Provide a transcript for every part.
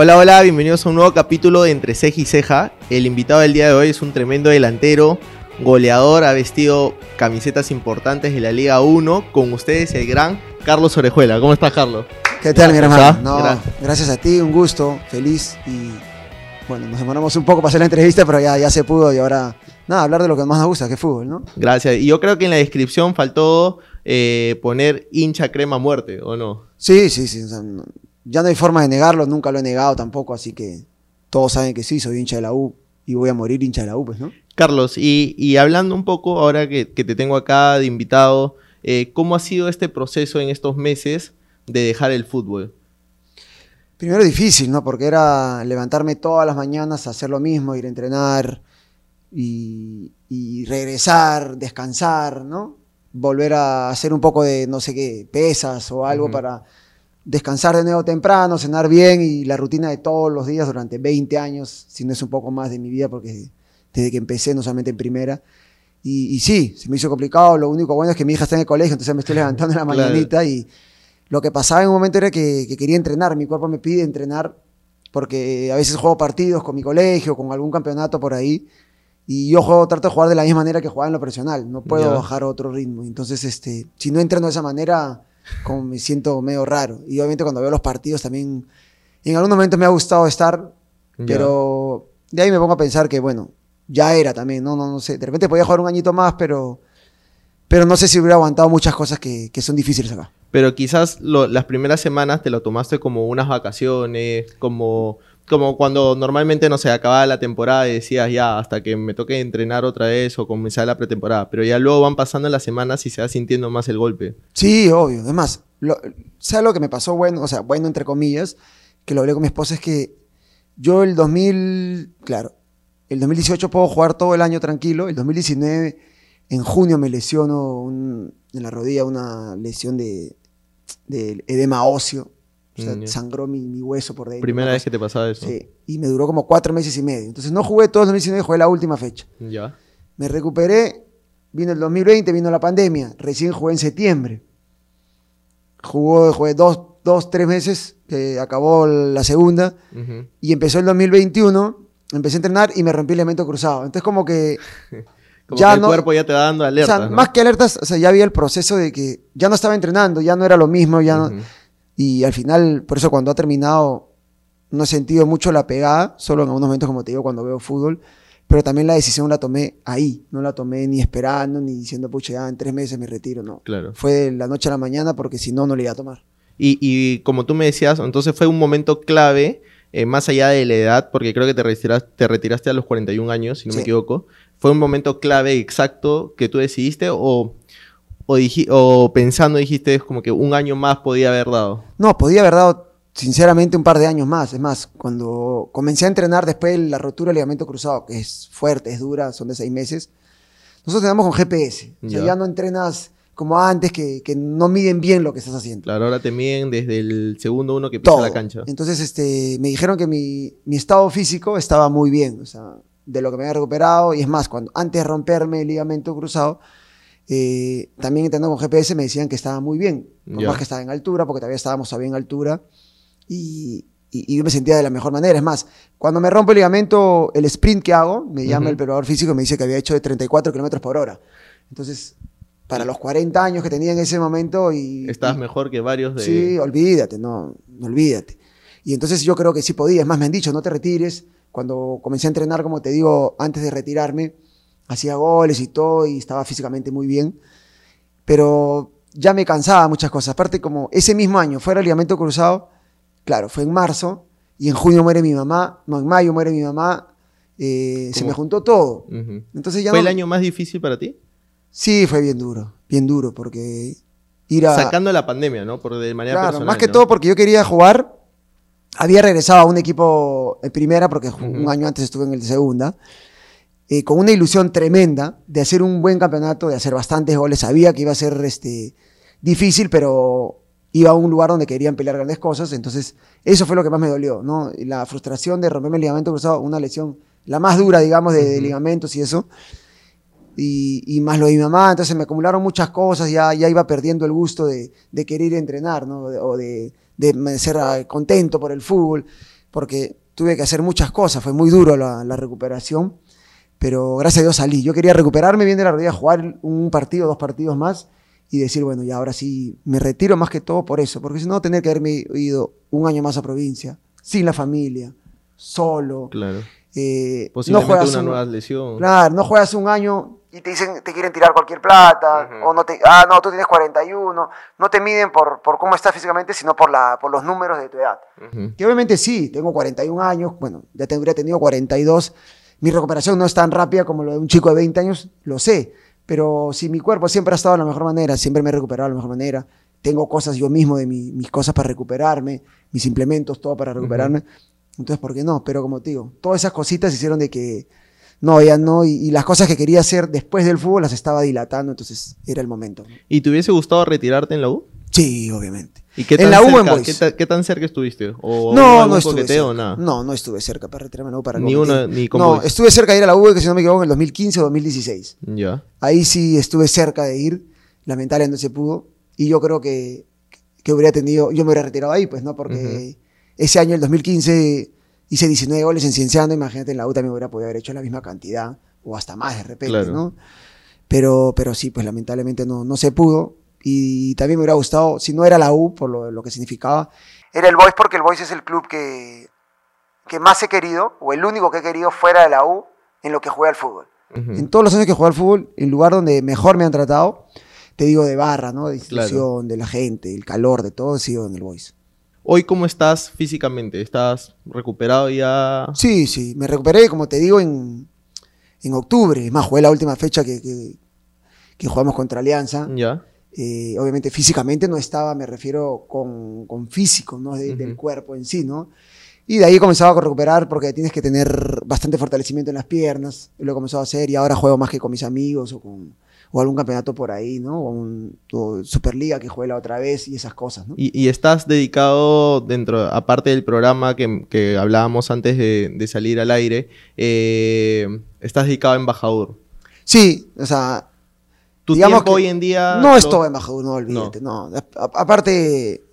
Hola, hola, bienvenidos a un nuevo capítulo de Entre Ceja y Ceja. El invitado del día de hoy es un tremendo delantero, goleador, ha vestido camisetas importantes de la Liga 1. Con ustedes el gran Carlos Orejuela. ¿Cómo estás, Carlos? ¿Qué tal, mi ¿Cómo hermano? No, Gracias. gracias a ti, un gusto, feliz y bueno, nos demoramos un poco para hacer la entrevista, pero ya, ya se pudo y ahora, nada, hablar de lo que más nos gusta, que es fútbol, ¿no? Gracias. Y yo creo que en la descripción faltó eh, poner hincha crema muerte, ¿o no? Sí, sí, sí, o sea, no- ya no hay forma de negarlo, nunca lo he negado tampoco, así que todos saben que sí, soy hincha de la U y voy a morir hincha de la U, pues, ¿no? Carlos, y, y hablando un poco ahora que, que te tengo acá de invitado, eh, ¿cómo ha sido este proceso en estos meses de dejar el fútbol? Primero difícil, ¿no? Porque era levantarme todas las mañanas, hacer lo mismo, ir a entrenar y, y regresar, descansar, ¿no? Volver a hacer un poco de, no sé qué, pesas o algo para descansar de nuevo temprano, cenar bien y la rutina de todos los días durante 20 años, si no es un poco más de mi vida, porque desde que empecé, no solamente en primera. Y, y sí, se me hizo complicado. Lo único bueno es que mi hija está en el colegio, entonces me estoy levantando en la Claro. mañanita y lo que pasaba en un momento era que, que quería entrenar. Mi cuerpo me pide entrenar porque a veces juego partidos con mi colegio, con algún campeonato por ahí. Y yo juego, trato de jugar de la misma manera que jugaba en lo profesional. No puedo Ya. bajar otro ritmo. Entonces, este, si no entreno de esa manera, como me siento medio raro. Y obviamente cuando veo los partidos también, en algún momento me ha gustado estar, pero de ahí me pongo a pensar que, bueno, ya era también, no, no, no sé. De repente podía jugar un añito más, pero, pero no sé si hubiera aguantado muchas cosas que, que son difíciles acá. Pero quizás lo- las primeras semanas te lo tomaste como unas vacaciones, como, como cuando normalmente, no sé, acababa la temporada y decías ya, hasta que me toque entrenar otra vez o comenzar la pretemporada. Pero ya luego van pasando las semanas y se va sintiendo más el golpe. Sí, obvio. Además, lo, ¿sabes lo que me pasó bueno? O sea, bueno, entre comillas, que lo hablé con mi esposa, es que yo el 2000, claro, el 2018 puedo jugar todo el año tranquilo. El 2019, en junio me lesiono en la rodilla una lesión de, de edema óseo. O sea, Mm, ya. sangró mi, mi hueso por dentro. Primera vez que te pasaba eso. Sí, y me duró como cuatro meses y medio. Entonces no jugué todo el 2019, jugué la última fecha. Ya. Me recuperé, vino el 2020, vino la pandemia, recién jugué en septiembre. Jugó, jugué dos, dos tres meses, eh, acabó la segunda, Ujú. y empezó el 2021, empecé a entrenar y me rompí el elemento cruzado. Entonces como que, Como Ya que el no- cuerpo ya te va dando o alerta. sea, más que alertas, o sea, ya había el proceso de que ya no estaba entrenando, ya no era lo mismo, ya no- y al final, por eso cuando ha terminado, no he sentido mucho la pegada, solo en algunos momentos, como te digo, cuando veo fútbol, pero también la decisión la tomé ahí, no la tomé ni esperando, ni diciendo, pucha, ya en tres meses me retiro, no. Claro. Fue de la noche a la mañana porque si no, no le iba a tomar. Y, y como tú me decías, entonces fue un momento clave, eh, más allá de la edad, porque creo que te retiraste, te retiraste a los 41 años, si no me Sí. equivoco. ¿Fue un momento clave exacto que tú decidiste o, o, o pensando dijiste como que un año más podía haber dado? No, podía haber dado, sinceramente, un par de años más. Es más, cuando comencé a entrenar después de la rotura del ligamento cruzado, que es fuerte, es dura, son de seis meses, nosotros entrenamos con GPS. O sea, Ya. ya no entrenas como antes, que, que no miden bien lo que estás haciendo. Claro, ahora te miden desde el segundo uno que pisa todo. la cancha. Entonces, este, me dijeron que mi, mi estado físico estaba muy bien, o sea, de lo que me había recuperado. Y es más, cuando antes de romperme el ligamento cruzado, eh, también entrenando con GPS me decían que estaba muy bien. Por Ya. más que estaba en altura, porque todavía estábamos todavía en altura. Y, y- y yo me sentía de la mejor manera. Es más, cuando me rompo el ligamento, el sprint que hago, me llama Ujú. el preparador físico y me dice que había hecho de 34 kilómetros por hora. Entonces, para los 40 años que tenía en ese momento y... Estás y- mejor que varios de... Sí, olvídate, no, no olvídate. Y entonces yo creo que sí podía. Es más, me han dicho, no te retires. Cuando comencé a entrenar, como te digo, antes de retirarme, hacía goles y todo y estaba físicamente muy bien. Pero ya me cansaba muchas cosas. Aparte, como ese mismo año fuera el ligamento cruzado, claro, fue en marzo y en junio muere mi mamá, no, en mayo muere mi mamá. eh, se me juntó todo. Entonces ya ¿Fue no- el año más difícil para ti? Sí, fue bien duro, bien duro, porque ir a... Sacando la pandemia, ¿no? Por de manera Claro, personal, más que ¿no? todo porque yo quería jugar. Había regresado a un equipo en primera, porque un año antes estuve en el segunda, eh, con una ilusión tremenda de hacer un buen campeonato, de hacer bastantes goles. Sabía que iba a ser este, difícil, pero iba a un lugar donde querían pelear grandes cosas. Entonces, eso fue lo que más me dolió, ¿no? La frustración de romperme el ligamento cruzado, una lesión, la más dura, digamos, de, de ligamentos y eso. Y, y más lo de mi mamá, entonces me acumularon muchas cosas, ya, ya iba perdiendo el gusto de, de querer entrenar, ¿no? O de, de ser ah, contento por el fútbol. porque tuve que hacer muchas cosas, fue muy duro la, la recuperación, pero gracias a Dios salí. Yo quería recuperarme bien de la rodilla, jugar un partido, dos partidos más y decir, bueno, ya ahora sí me retiro más que todo por eso, porque si no, tener que haberme ido un año más a provincia, sin la familia, solo. Claro. Eh, Posiblemente juegas una un- nueva lesión. Claro, no juegas un año y te dicen, te quieren tirar cualquier plata, o no te, ah, no, tú tienes 41, no te miden por, por cómo estás físicamente, sino por, la, por los números de tu edad. Que obviamente sí, tengo 41 años, bueno, ya tendría tenido 42, mi recuperación no es tan rápida como lo de un chico de 20 años, lo sé, pero si mi cuerpo siempre ha estado de la mejor manera, siempre me he recuperado de la mejor manera, tengo cosas yo mismo de mi- mis cosas para recuperarme, mis implementos, todo para recuperarme, entonces, ¿por qué no? Pero como te digo, todas esas cositas hicieron de que no, ya no, y, y las cosas que quería hacer después del fútbol las estaba dilatando, entonces era el momento. ¿Y te hubiese gustado retirarte en la U? Sí, obviamente. ¿Y qué En tan la U en cerca, Boys. ¿qué, ta- qué tan cerca estuviste? ¿O No, no estuve cerca. o nada? No, no estuve cerca para retirarme la U para Ni ni No, estuve cerca de ir a la U, que si no me equivoco, en el 2015 o 2016. Ya. Ahí sí estuve cerca de ir, lamentablemente no se pudo. Y yo creo que, que hubiera tenido, yo me hubiera retirado ahí, pues, ¿no? Porque ese año, el 2015, hice 19 goles en Cienciano, imagínate, en la U también hubiera podido haber hecho la misma cantidad, o hasta más de repente, Claro. ¿no? Pero, pero sí, pues lamentablemente no, no se pudo. Y también me hubiera gustado, si no era la U, por lo, lo que significaba, era el Boys porque el Boys es el club que, que más he querido, o el único que he querido fuera de la U, en lo que juega al fútbol. En todos los años que jugué al fútbol, el lugar donde mejor me han tratado, te digo de barra, ¿no? De institución, de la gente, el calor, de todo, ha sido en el Boys. Hoy, ¿cómo estás físicamente? ¿Estás recuperado ya? Sí, sí, me recuperé, como te digo, en, en octubre. Es más, jugué la última fecha que, que, que jugamos contra Alianza. Ya. Eh, obviamente físicamente no estaba, me refiero con, con físico, ¿no? De- Ujú. Del cuerpo en sí, ¿no? Y de ahí he comenzado a recuperar porque tienes que tener bastante fortalecimiento en las piernas. Lo he comenzado a hacer y ahora juego más que con mis amigos o con o algún campeonato por ahí, ¿no? O, un, o Superliga que jugué la otra vez y esas cosas, ¿no? Y, y estás dedicado dentro, aparte del programa que, que hablábamos antes de, de salir al aire, eh, estás dedicado a embajador. Sí, o sea, Tu Digamos tiempo que hoy en día... no lo- es todo embajador, no olvídate, no. Aparte,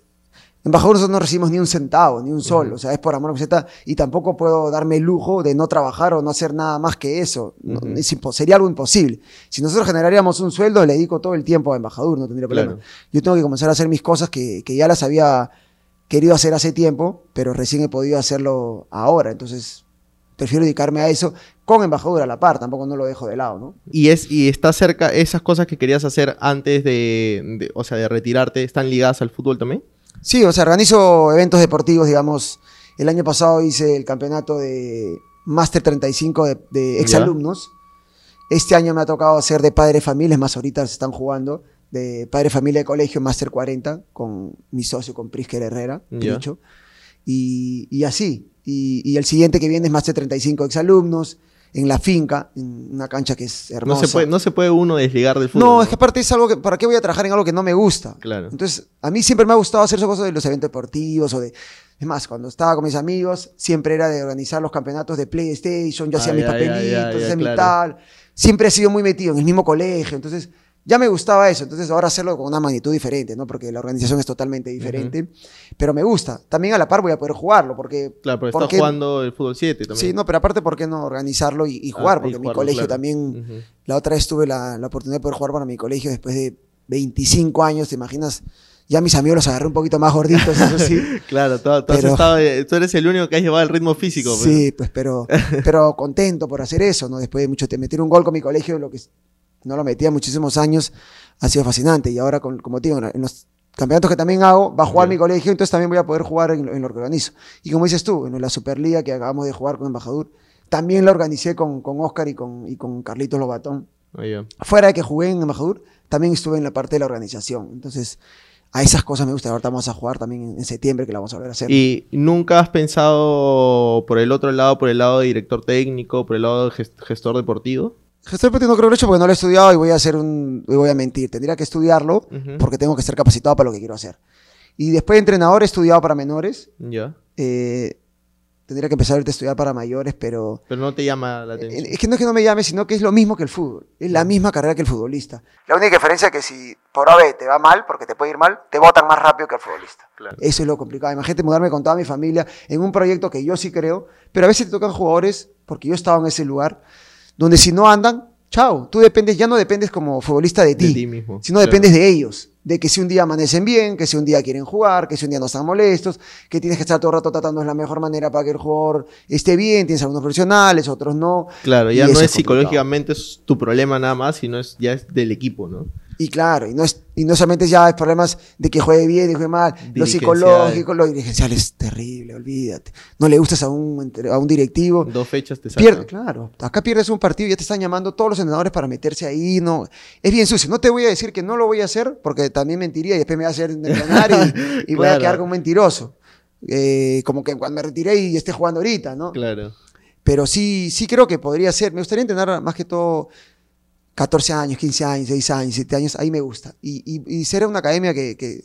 embajador nosotros no recibimos ni un centavo, ni un sol, o sea, es por amor a la camiseta y tampoco puedo darme el lujo de no trabajar o no hacer nada más que eso. No, es sería algo imposible. Si nosotros generaríamos un sueldo, le dedico todo el tiempo a embajador, no tendría problema. Claro. Yo tengo que comenzar a hacer mis cosas que, que ya las había querido hacer hace tiempo, pero recién he podido hacerlo ahora, entonces prefiero dedicarme a eso con embajador a la par, tampoco no lo dejo de lado, ¿no? Y, es, y está cerca, esas cosas que querías hacer antes de, de- o sea, de retirarte, ¿están ligadas al fútbol también? Sí, o sea, organizo eventos deportivos, digamos. El año pasado hice el campeonato de Master 35 de, de exalumnos. Este año me ha tocado hacer de padre familia, es más, ahorita se están jugando, de padre familia de colegio Master 40 con mi socio, con Prisker Herrera, Ya. Pricho. Y, y así. Y, y el siguiente que viene es Master 35 exalumnos, en la finca, en una cancha que es No hermosa. se, puede, no se puede uno desligar del fútbol. No, es que aparte es algo que, ¿para qué voy a trabajar en algo que no me gusta? Claro. Entonces, a mí siempre me ha gustado hacer esas cosas de los eventos deportivos o de... Es más, cuando estaba con mis amigos, siempre era de organizar los campeonatos de PlayStation, yo Ah, hacía mis ya, ya, papelitos, hacía mi claro. tal. Siempre he sido muy metido en el mismo colegio, entonces ya me gustaba eso. Entonces ahora hacerlo con una magnitud diferente, ¿no? Porque la organización es totalmente diferente, pero me gusta. También a la par voy a poder jugarlo, porque... Claro, pero ¿por estás jugando el fútbol 7 también. Sí, no, pero aparte, ¿por qué no organizarlo y, y jugar? Ah, y porque mi colegio claro. también... La otra vez tuve la, la oportunidad de poder jugar para mi colegio después de 25 años, ¿te imaginas? Ya mis amigos los agarré un poquito más gorditos, eso sí. Claro, tú, tú has Pero- estado- eh, tú eres el único que has llevado el ritmo físico. pues. Sí, pues, pero, pero contento por hacer eso, ¿no? Después de mucho te meter un gol con mi colegio, lo que no lo metía muchísimos años, ha sido fascinante. Y ahora, con- como digo, en los campeonatos que también hago, va a jugar mi colegio, entonces también voy a poder jugar en, lo- en lo que organizo. Y como dices tú, en la Superliga que acabamos de jugar con Embajador, también la organicé con, con Oscar y con, y con Carlitos Lobatón. Ya. fuera de que jugué en Embajador, también estuve en la parte de la organización. Entonces, a esas cosas me gusta. Ahorita vamos a jugar también en, septiembre, que la vamos a volver a hacer. ¿Y nunca has pensado por el otro lado, por el lado de director técnico, por el lado de gest- gestor deportivo? Gestor deportivo no creo hecho porque no lo he estudiado y voy a hacer un. y voy a mentir. Tendría que estudiarlo Ujú. porque tengo que estar capacitado para lo que quiero hacer. Y después de entrenador he estudiado para menores. Ya. eh, tendría que empezar a estudiar para mayores, pero Pero no te llama la atención. es que no es que no me llame, sino que es lo mismo que el fútbol. Es la misma carrera que el futbolista. La única diferencia es que si por AB te va mal, porque te puede ir mal, te votan más rápido que el futbolista. Claro. Eso es lo complicado. Imagínate mudarme con toda mi familia en un proyecto que yo sí creo, pero a veces te tocan jugadores, porque yo he estado en ese lugar, donde si no andan, chao, tú dependes, ya no dependes como futbolista de ti, De ti mismo, sino claro. dependes de ellos. De que si un día amanecen bien, que si un día quieren jugar, que si un día no están molestos, que tienes que estar todo el rato tratando de la mejor manera para que el jugador esté bien, tienes algunos profesionales, otros no. Claro, ya no es psicológicamente es tu problema nada más, sino es, ya es del equipo, ¿no? Y claro, y no, es, y no solamente ya es problemas de que juegue bien y juegue mal, lo psicológico, lo dirigencial es terrible, olvídate. No le gustas a un, a un directivo, Dos fechas te sacan. pierde, claro. Acá pierdes un partido y ya te están llamando todos los entrenadores para meterse ahí, no. Es bien sucio. No te voy a decir que no lo voy a hacer, porque también mentiría y después me va a hacer entrenar y, y voy a quedar como mentiroso. Eh, como que cuando me retiré y esté jugando ahorita, ¿no? Claro. Pero sí, sí creo que podría ser. Me gustaría entrenar más que todo 14 años, 15 años, 6 años, 7 años. Ahí me gusta. Y, y, y ser una academia que, que,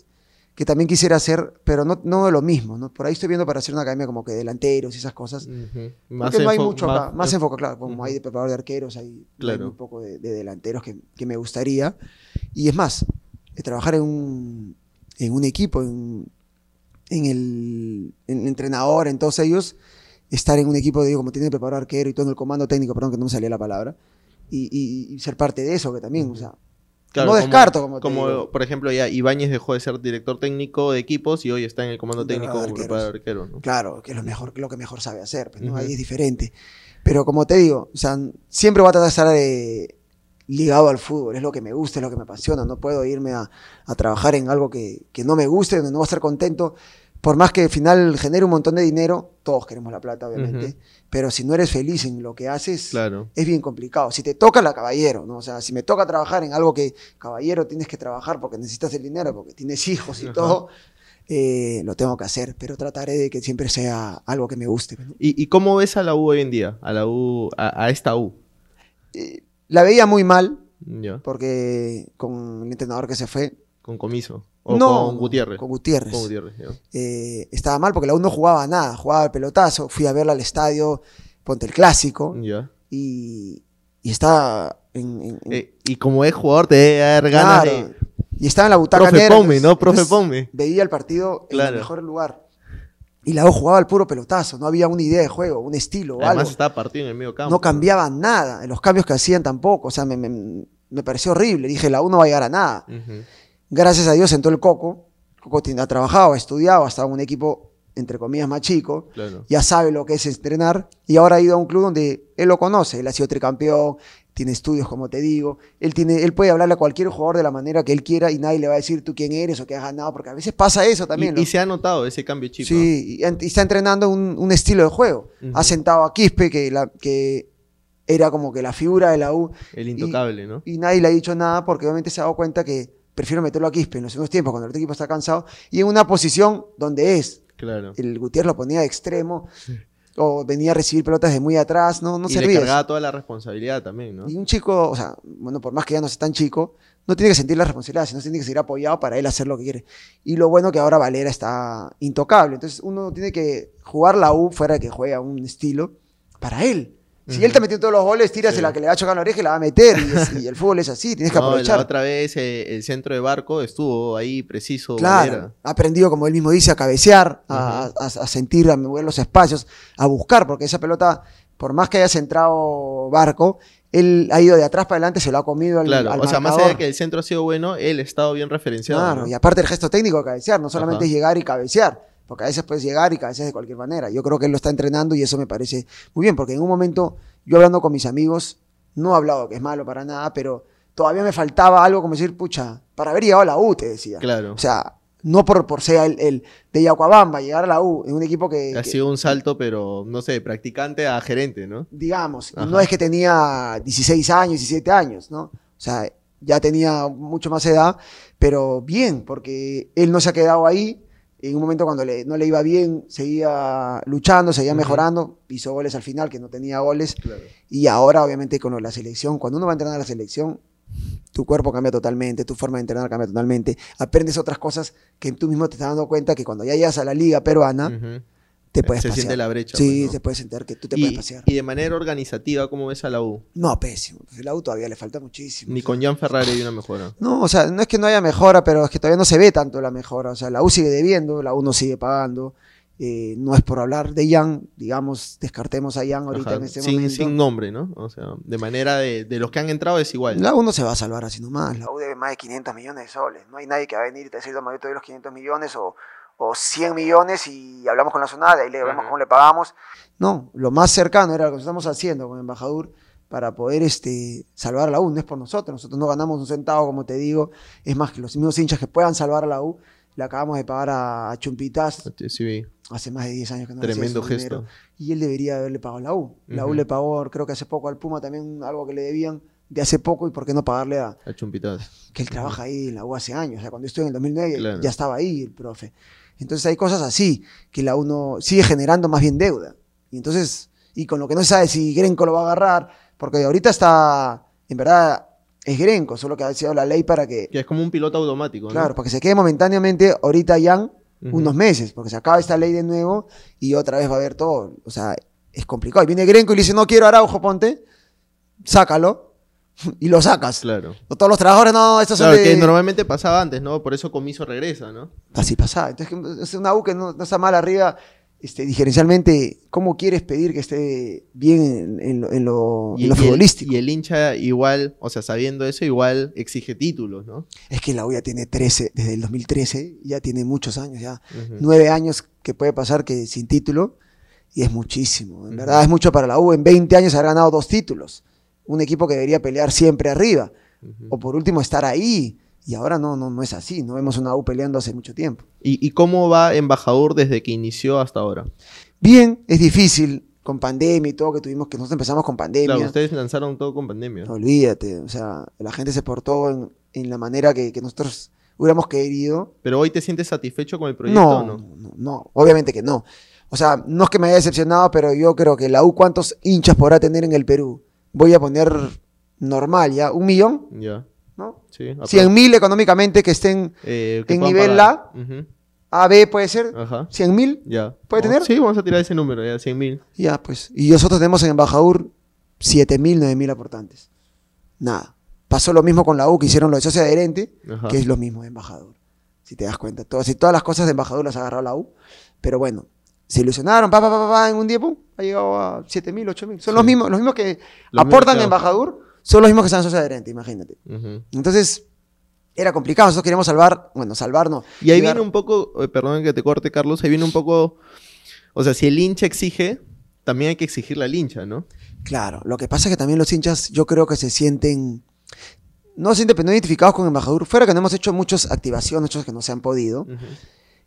que también quisiera hacer, pero no, no de lo mismo. ¿no? Por ahí estoy viendo para hacer una academia como que delanteros y esas cosas. Ujú. Porque no hay mucho acá. Más, enf- enfocado, claro. Como hay de preparador de arqueros, hay, Claro. hay un poco de, de delanteros que, que me gustaría. Y es más, trabajar en un, en un equipo, en, en el, en el entrenador, en todos ellos, estar en un equipo, digo, como tiene preparador arquero y todo en el comando técnico, perdón que no me salía la palabra, y, y- y ser parte de eso, que también, o sea, Claro, no como- descarto, como te Como, digo. por ejemplo, ya Ibáñez dejó de ser director técnico de equipos y hoy está en el comando técnico de preparador de arquero, ¿no? Claro, que es lo mejor, lo que mejor sabe hacer, pues, ¿no? Ujú. Ahí es diferente. Pero como te digo, o sea, siempre voy a tratar de estar de- ligado al fútbol, es lo que me gusta, es lo que me apasiona, no puedo irme a, a trabajar en algo que, que no me guste, donde no voy a estar contento, por más que al final genere un montón de dinero, todos queremos la plata, obviamente. Pero si no eres feliz en lo que haces, Claro. es bien complicado. Si te toca la caballero, ¿no? O sea, si me toca trabajar en algo que caballero tienes que trabajar porque necesitas el dinero, porque tienes hijos y Ajá. todo, eh, lo tengo que hacer, pero trataré de que siempre sea algo que me guste. ¿no? ¿Y, y cómo ves a la U hoy en día? A la U, a, a esta U. Eh, la veía muy mal porque con el entrenador que se fue, Con Comiso. O no, con Gutiérrez. con Gutiérrez. Con Gutiérrez. Eh, estaba mal porque la U no jugaba nada, jugaba el pelotazo, fui a verla al estadio, ponte el clásico Ya. y, y estaba en, en- en- Eh, y como es jugador, te debe dar ganas Claro. de. Y estaba en la butaca Profe negra, Pome, ¿no? Profe Pome. Veía el partido en Claro. el mejor lugar. Y la U jugaba al puro pelotazo, no había una idea de juego, un estilo o Además algo. estaba partido en el medio campo. No cambiaba nada, en los cambios que hacían tampoco, o sea, me, me- me pareció horrible. Dije, la U no va a llegar a nada. Ujú. Gracias a Dios entró el Coco. Coco ha trabajado, ha estudiado, ha estado en un equipo, entre comillas, más chico. Claro. Ya sabe lo que es entrenar. Y ahora ha ido a un club donde él lo conoce. Él ha sido tricampeón, tiene estudios, como te digo. Él, tiene, él puede hablarle a cualquier jugador de la manera que él quiera y nadie le va a decir tú quién eres o qué has ganado, porque a veces pasa eso también. Y, ¿no? y se ha notado ese cambio chip. ¿no? Sí, y, y está entrenando un, un estilo de juego. Ha sentado a Quispe, que, la, que era como que la figura de la U, El intocable, ¿no? y nadie le ha dicho nada porque obviamente se ha dado cuenta que prefiero meterlo a Quispe en los segundos tiempos cuando el otro equipo está cansado y en una posición donde es. Claro. El Gutiérrez lo ponía de extremo o venía a recibir pelotas de muy atrás, no, no y le servía. cargaba toda la responsabilidad también, ¿no? Y un chico, o sea, bueno, por más que ya no sea tan chico, no tiene que sentir la responsabilidad, sino tiene que ser apoyado para él hacer lo que quiere. Y lo bueno que ahora Valera está intocable. Entonces uno tiene que jugar la U fuera de que juega un estilo para él. Si Ujú. él te metió todos los goles, tírase Sí. la que le va a chocar la oreja y la va a meter. Y, es- y el fútbol es así, tienes que No, aprovechar. la otra vez eh, el centro de barco estuvo ahí preciso. Claro, ha aprendido, como él mismo dice, a cabecear, a, a- a sentir, a mover los espacios, a buscar, porque esa pelota, por más que haya centrado Barco, él ha ido de atrás para adelante, se lo ha comido al, Claro, al o sea, más allá de que el centro ha sido bueno, él ha estado bien referenciado. Claro, ¿no? y aparte el gesto técnico de cabecear, no solamente Ajá. es llegar y cabecear, porque a veces puedes llegar y cabecear de cualquier manera. Yo creo que él lo está entrenando y eso me parece muy bien, porque en un momento, yo hablando con mis amigos, no he hablado que es malo para nada, pero todavía me faltaba algo como decir, pucha, para haber llegado a la U, te decía. Claro. O sea, no por, por ser el, el de Yacuabamba, llegar a la U, en un equipo que, ha que, sido un salto, pero no sé, practicante a gerente, ¿no? digamos, Ajá. no es que tenía 16 años, 17 años, ¿no? O sea, ya tenía mucho más edad, pero bien, porque él no se ha quedado ahí. En un momento cuando le- no le iba bien, seguía luchando, seguía mejorando, hizo goles al final, que no tenía goles. Claro. Y ahora, obviamente, con la selección, cuando uno va a entrenar a la selección, tu cuerpo cambia totalmente, tu forma de entrenar cambia totalmente. Aprendes otras cosas que tú mismo te estás dando cuenta que cuando ya llegas a la liga peruana, te puedes Se pasear. siente la brecha. Sí, pues, ¿no? te puedes sentar que tú te puedes pasear. y de manera organizativa, ¿cómo ves a la U? No, pésimo. El auto todavía le falta muchísimo. Ni con Jan Ferrari hay una mejora. No, o sea, no es que no haya mejora, pero es que todavía no se ve tanto la mejora. O sea, la U sigue debiendo, la U no sigue pagando. Eh, no es por hablar de Jan, digamos, descartemos a Jan ahorita Ajá, en este sin, momento. sin nombre, ¿no? O sea, de manera de, de los que han entrado es igual. La U no se va a salvar así nomás. La U debe más de 500 millones de soles. No hay nadie que va a venir y te decir, toma, yo te doy los 500 millones o, o 100 millones y hablamos con la zonada y le vemos cómo le pagamos. No, lo más cercano era lo que estamos haciendo con el embajador para poder este, salvar a la U. No es por nosotros. Nosotros no ganamos un centavo, como te digo. Es más que los mismos hinchas que puedan salvar a la U, le acabamos de pagar a, a Chumpitas Sí, hace más de 10 años que no Tremendo gesto. dinero, y él debería haberle pagado a la U. La U le pagó, creo que hace poco al Puma también algo que le debían de hace poco y por qué no pagarle a, A Chumpitas. que él trabaja ahí en la U hace años. O sea, cuando yo estuve en el 2009 Claro. ya estaba ahí el profe. Entonces hay cosas así, que la U no sigue generando más bien deuda. Y entonces, y con lo que no se sabe si Grenco lo va a agarrar, porque ahorita está, en verdad, es Grenco, solo que ha sido la ley para que, Que es como un piloto automático, ¿no? claro, para que se quede momentáneamente ahorita Jan Ujú. unos meses, porque se acaba esta ley de nuevo y otra vez va a haber todo. O sea, es complicado. Y viene Grenco y le dice, no quiero Araujo, ponte, sácalo, y lo sacas. Claro. No Todos los trabajadores, no, estos son Claro, de... que normalmente pasaba antes, ¿no? Por eso Comiso regresa, ¿no? Así pasaba. Entonces, es una U que no, no está mal arriba, este, diferencialmente, ¿cómo quieres pedir que esté bien en, en lo, en lo- en lo el- futbolístico? y el hincha igual, o sea, sabiendo eso, igual exige títulos, ¿no? Es que la U ya tiene 13, desde el 2013, ya tiene muchos años, ya Ujú. nueve años que puede pasar que sin título, y es muchísimo. En verdad es mucho para la U. En 20 años haber ganado dos títulos. Un equipo que debería pelear siempre arriba. O por último estar ahí. Y ahora no, no, no es así. No vemos una U peleando hace mucho tiempo. ¿Y, y cómo va Embajador desde que inició hasta ahora? Bien, es difícil con pandemia y todo que tuvimos, que nosotros empezamos con pandemia. Claro, ustedes lanzaron todo con pandemia. Olvídate, o sea, la gente se portó en, en la manera que, que nosotros hubiéramos querido. Pero hoy te sientes satisfecho con el proyecto, No, ¿o no, no? no, no, obviamente que no. O sea, no es que me haya decepcionado, pero yo creo que la U, ¿cuántos hinchas podrá tener en el Perú? Voy a poner normal, ¿ya? ¿Un millón? Ya, ¿No? sí. apro- 100 mil económicamente que estén eh, que en nivel pagar. Ujú. A, B, puede ser. Ajá. 100 mil, Ya. ¿Puede Oh, tener? Sí, vamos a tirar ese número, ya, 100 mil. ya, pues. Y nosotros tenemos en Embajador 7 mil, 9 mil aportantes. Nada. Pasó lo mismo con la U, que hicieron lo de socio adherente, Ajá. que es lo mismo de embajador. Si te das cuenta. Todas, y todas las cosas de embajador las agarró la U. Pero bueno, se ilusionaron, pa, pa, pa, pa, en un día, pum, ha llegado a 7 mil, 8 mil. Son Sí. los mismos, los mismos que Los aportan mismos embajador, son los mismos que están socio adherente, imagínate. Entonces, era complicado. Nosotros queríamos salvar, bueno, salvar no. Y ahí llegar- viene un poco, eh, perdón que te corte, Carlos, ahí viene un poco, o sea, si el hincha exige, también hay que exigirle al hincha, ¿no? Claro, lo que pasa es que también los hinchas, yo creo que se sienten, no se sienten no identificados con embajador. Fuera que no hemos hecho muchas activaciones, muchos que no se han podido.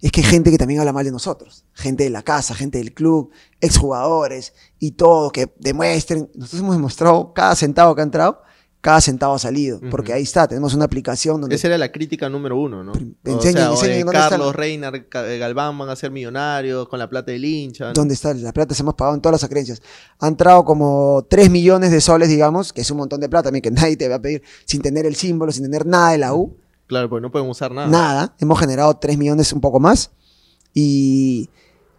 Es que hay gente que también habla mal de nosotros. Gente de la casa, gente del club, exjugadores y todo, que demuestren. Nosotros hemos demostrado cada centavo que ha entrado, cada centavo ha salido. Porque ahí está, tenemos una aplicación donde... Esa era la crítica número uno, ¿no? O sea, dónde está Carlos Ca- eh, Galván van a ser millonarios con la plata del hincha. ¿no? ¿Dónde está la plata? Se hemos pagado en todas las acreencias. Ha entrado como 3 millones de soles, digamos, que es un montón de plata también, que nadie te va a pedir, sin tener el símbolo, sin tener nada de la U. Claro, porque no pueden usar nada. nada. Hemos generado 3 millones, un poco más. Y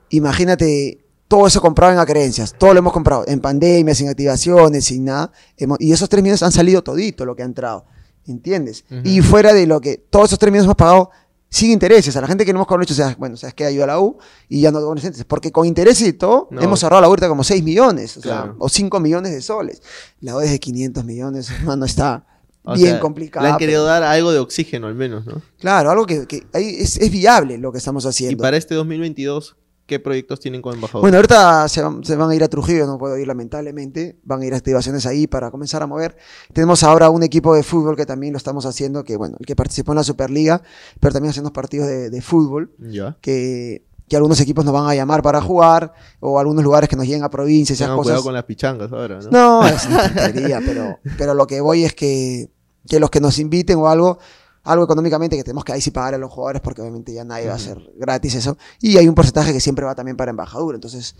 imagínate, todo eso comprado en acreencias. Todo lo hemos comprado. En pandemia, sin activaciones, sin nada. Hemos- y esos 3 millones han salido todito lo que ha entrado. ¿Entiendes? Y fuera de lo que todos esos 3 millones hemos pagado sin intereses. A la gente que no hemos hecho, o sea, bueno, sabes que ayuda a la U y ya no con intereses. Porque con intereses y todo, No. hemos ahorrado a la ahorita como 6 millones. O, sea, Claro. o 5 millones de soles. La U es de 500 millones, hermano, está O bien sea, complicada. Le han querido dar algo de oxígeno al menos, ¿no? Claro, algo que, es, es viable lo que estamos Y haciendo. para este 2022, ¿qué proyectos tienen con embajador? Bueno, ahorita se van, se van a ir a Trujillo, no puedo ir lamentablemente. Van a ir a activaciones ahí para comenzar a mover. Tenemos ahora un equipo de fútbol que también lo estamos haciendo, que bueno, el que participó en la Superliga, pero también hacemos partidos de, de fútbol, ya. que, que algunos equipos nos van a llamar para jugar, o algunos lugares que nos lleguen a provincias, esas Tengan cosas. cuidado con las pichangas ahora, ¿no? No, es una tontería, pero, pero lo que voy es que, que los que nos inviten o algo, algo económicamente que tenemos que ahí sí pagar a los jugadores porque obviamente ya nadie va a hacer gratis eso. Y hay un porcentaje que siempre va también para embajadura. Entonces,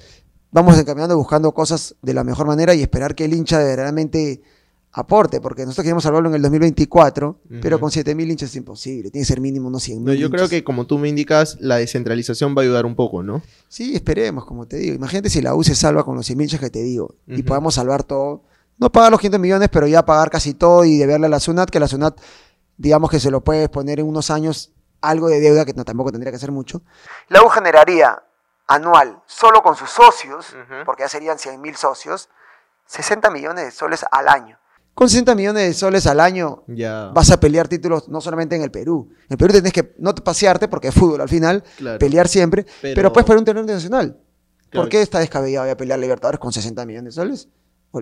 vamos encaminando buscando cosas de la mejor manera y esperar que el hincha de verdaderamente aporte, porque nosotros queríamos salvarlo en el 2024, pero con 7.000 hinchas es imposible, tiene que ser mínimo unos 100.000 No, yo creo que como tú me indicas, la descentralización va a ayudar un poco, ¿no? Sí, esperemos, como te digo. Imagínate si la U se salva con los 100.000 hinchas que te digo y podamos salvar todo. No pagar los 500 millones, pero ya pagar casi todo y deberle a la SUNAT, que la SUNAT, digamos que se lo puedes poner en unos años algo de deuda, que no, tampoco tendría que ser mucho. La U generaría anual, solo con sus socios, porque ya serían 100.000 socios, 60 millones de soles al año. Con 60 millones de soles al año vas a pelear títulos no solamente en el Perú. En el Perú tenés que no pasearte, porque es fútbol al final, Claro. pelear siempre, pero, Pero- puedes pelear un torneo internacional. Claro. ¿Por qué está descabellado ya pelear Libertadores con 60 millones de soles?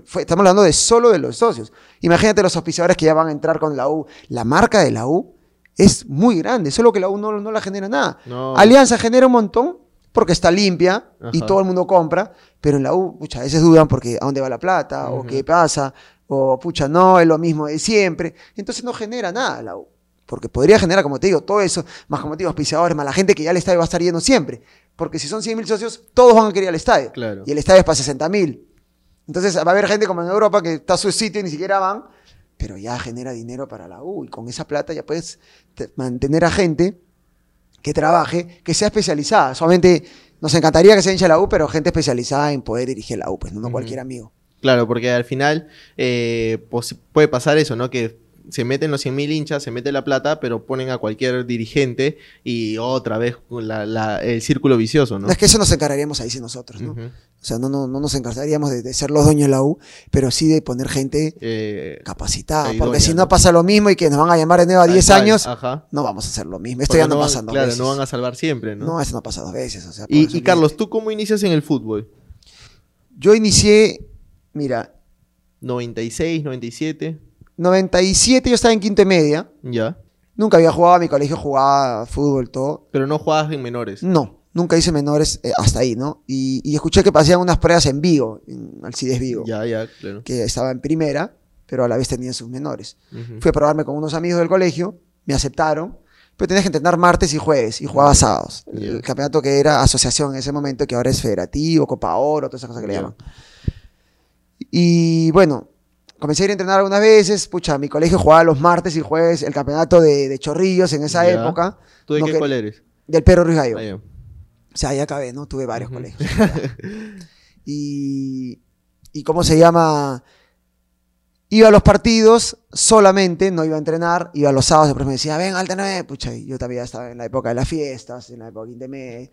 Fue- estamos hablando de solo de los socios. Imagínate los auspiciadores que ya van a entrar con la U. La marca de la U es muy grande, solo que la U no, no la genera nada. No. Alianza genera un montón porque está limpia y todo el mundo compra, pero en la U, pucha, a veces dudan porque a dónde va la plata, o qué pasa, o pucha, no, es lo mismo de siempre. Entonces no genera nada la U. Porque podría generar, como te digo, todo eso, más como te digo, auspiciadores, más la gente que ya al estadio va a estar yendo siempre. Porque si son 100 mil socios, todos van a querer ir al estadio. Claro. Y el estadio es para 60 mil. Entonces va a haber gente como en Europa que está a su sitio y ni siquiera van, pero ya genera dinero para la U. Y con esa plata ya puedes te- mantener a gente que trabaje, que sea especializada. Solamente nos encantaría que se hinche la U, pero gente especializada en poder dirigir la U, pues no, cualquier amigo. Claro, porque al final eh, puede pasar eso, ¿no? Que se meten los 100.000 hinchas, se mete la plata, pero ponen a cualquier dirigente y otra vez la- la- el círculo vicioso, ¿no? Es que eso nos encargaríamos ahí sí nosotros, ¿no? O sea, no, no, no nos encargaríamos de, de ser los dueños de la U, pero sí de poner gente Eh, capacitada. idónea, porque si no ¿no? pasa lo mismo y que nos van a llamar de nuevo a 10 tal, años, Ajá. no vamos a hacer lo mismo. Esto Porque ya no, van- pasa dos Claro, veces. no van a salvar siempre, ¿no? No, eso no pasa dos veces. O sea, por y, y Carlos. ¿tú cómo inicias en el fútbol? Yo inicié, mira, 96, 97, 97 yo estaba en quinto y media. ya. Nunca había jugado, mi colegio jugaba fútbol, todo. Pero no jugabas en menores. No, nunca hice menores eh, hasta ahí, ¿no? Y, y escuché que hacían unas pruebas en Vigo, en Alcides Vigo, Ya, ya, claro. que estaba en primera, pero a la vez tenían sus menores. Fui a probarme con unos amigos del colegio, me aceptaron, pero tenías que entrenar martes y jueves y jugaba sábados. Ya. El campeonato que era asociación en ese momento, que ahora es federativo, Copa Oro, todas esas cosas que le llaman. Y bueno, comencé a ir a entrenar algunas veces, pucha, mi colegio jugaba los martes y jueves el campeonato de, de chorrillos en esa Ya. época, ¿Tú de no qué cuál eres? del Perro Ruiz Gallo. Ah. O sea, ahí acabé, ¿no? Tuve varios colegios. y, y cómo se llama, iba a los partidos solamente, no iba a entrenar, iba a los sábados, después me decía, ven, altername, pucha, y yo también estaba en la época de las fiestas, en la época de intermedia,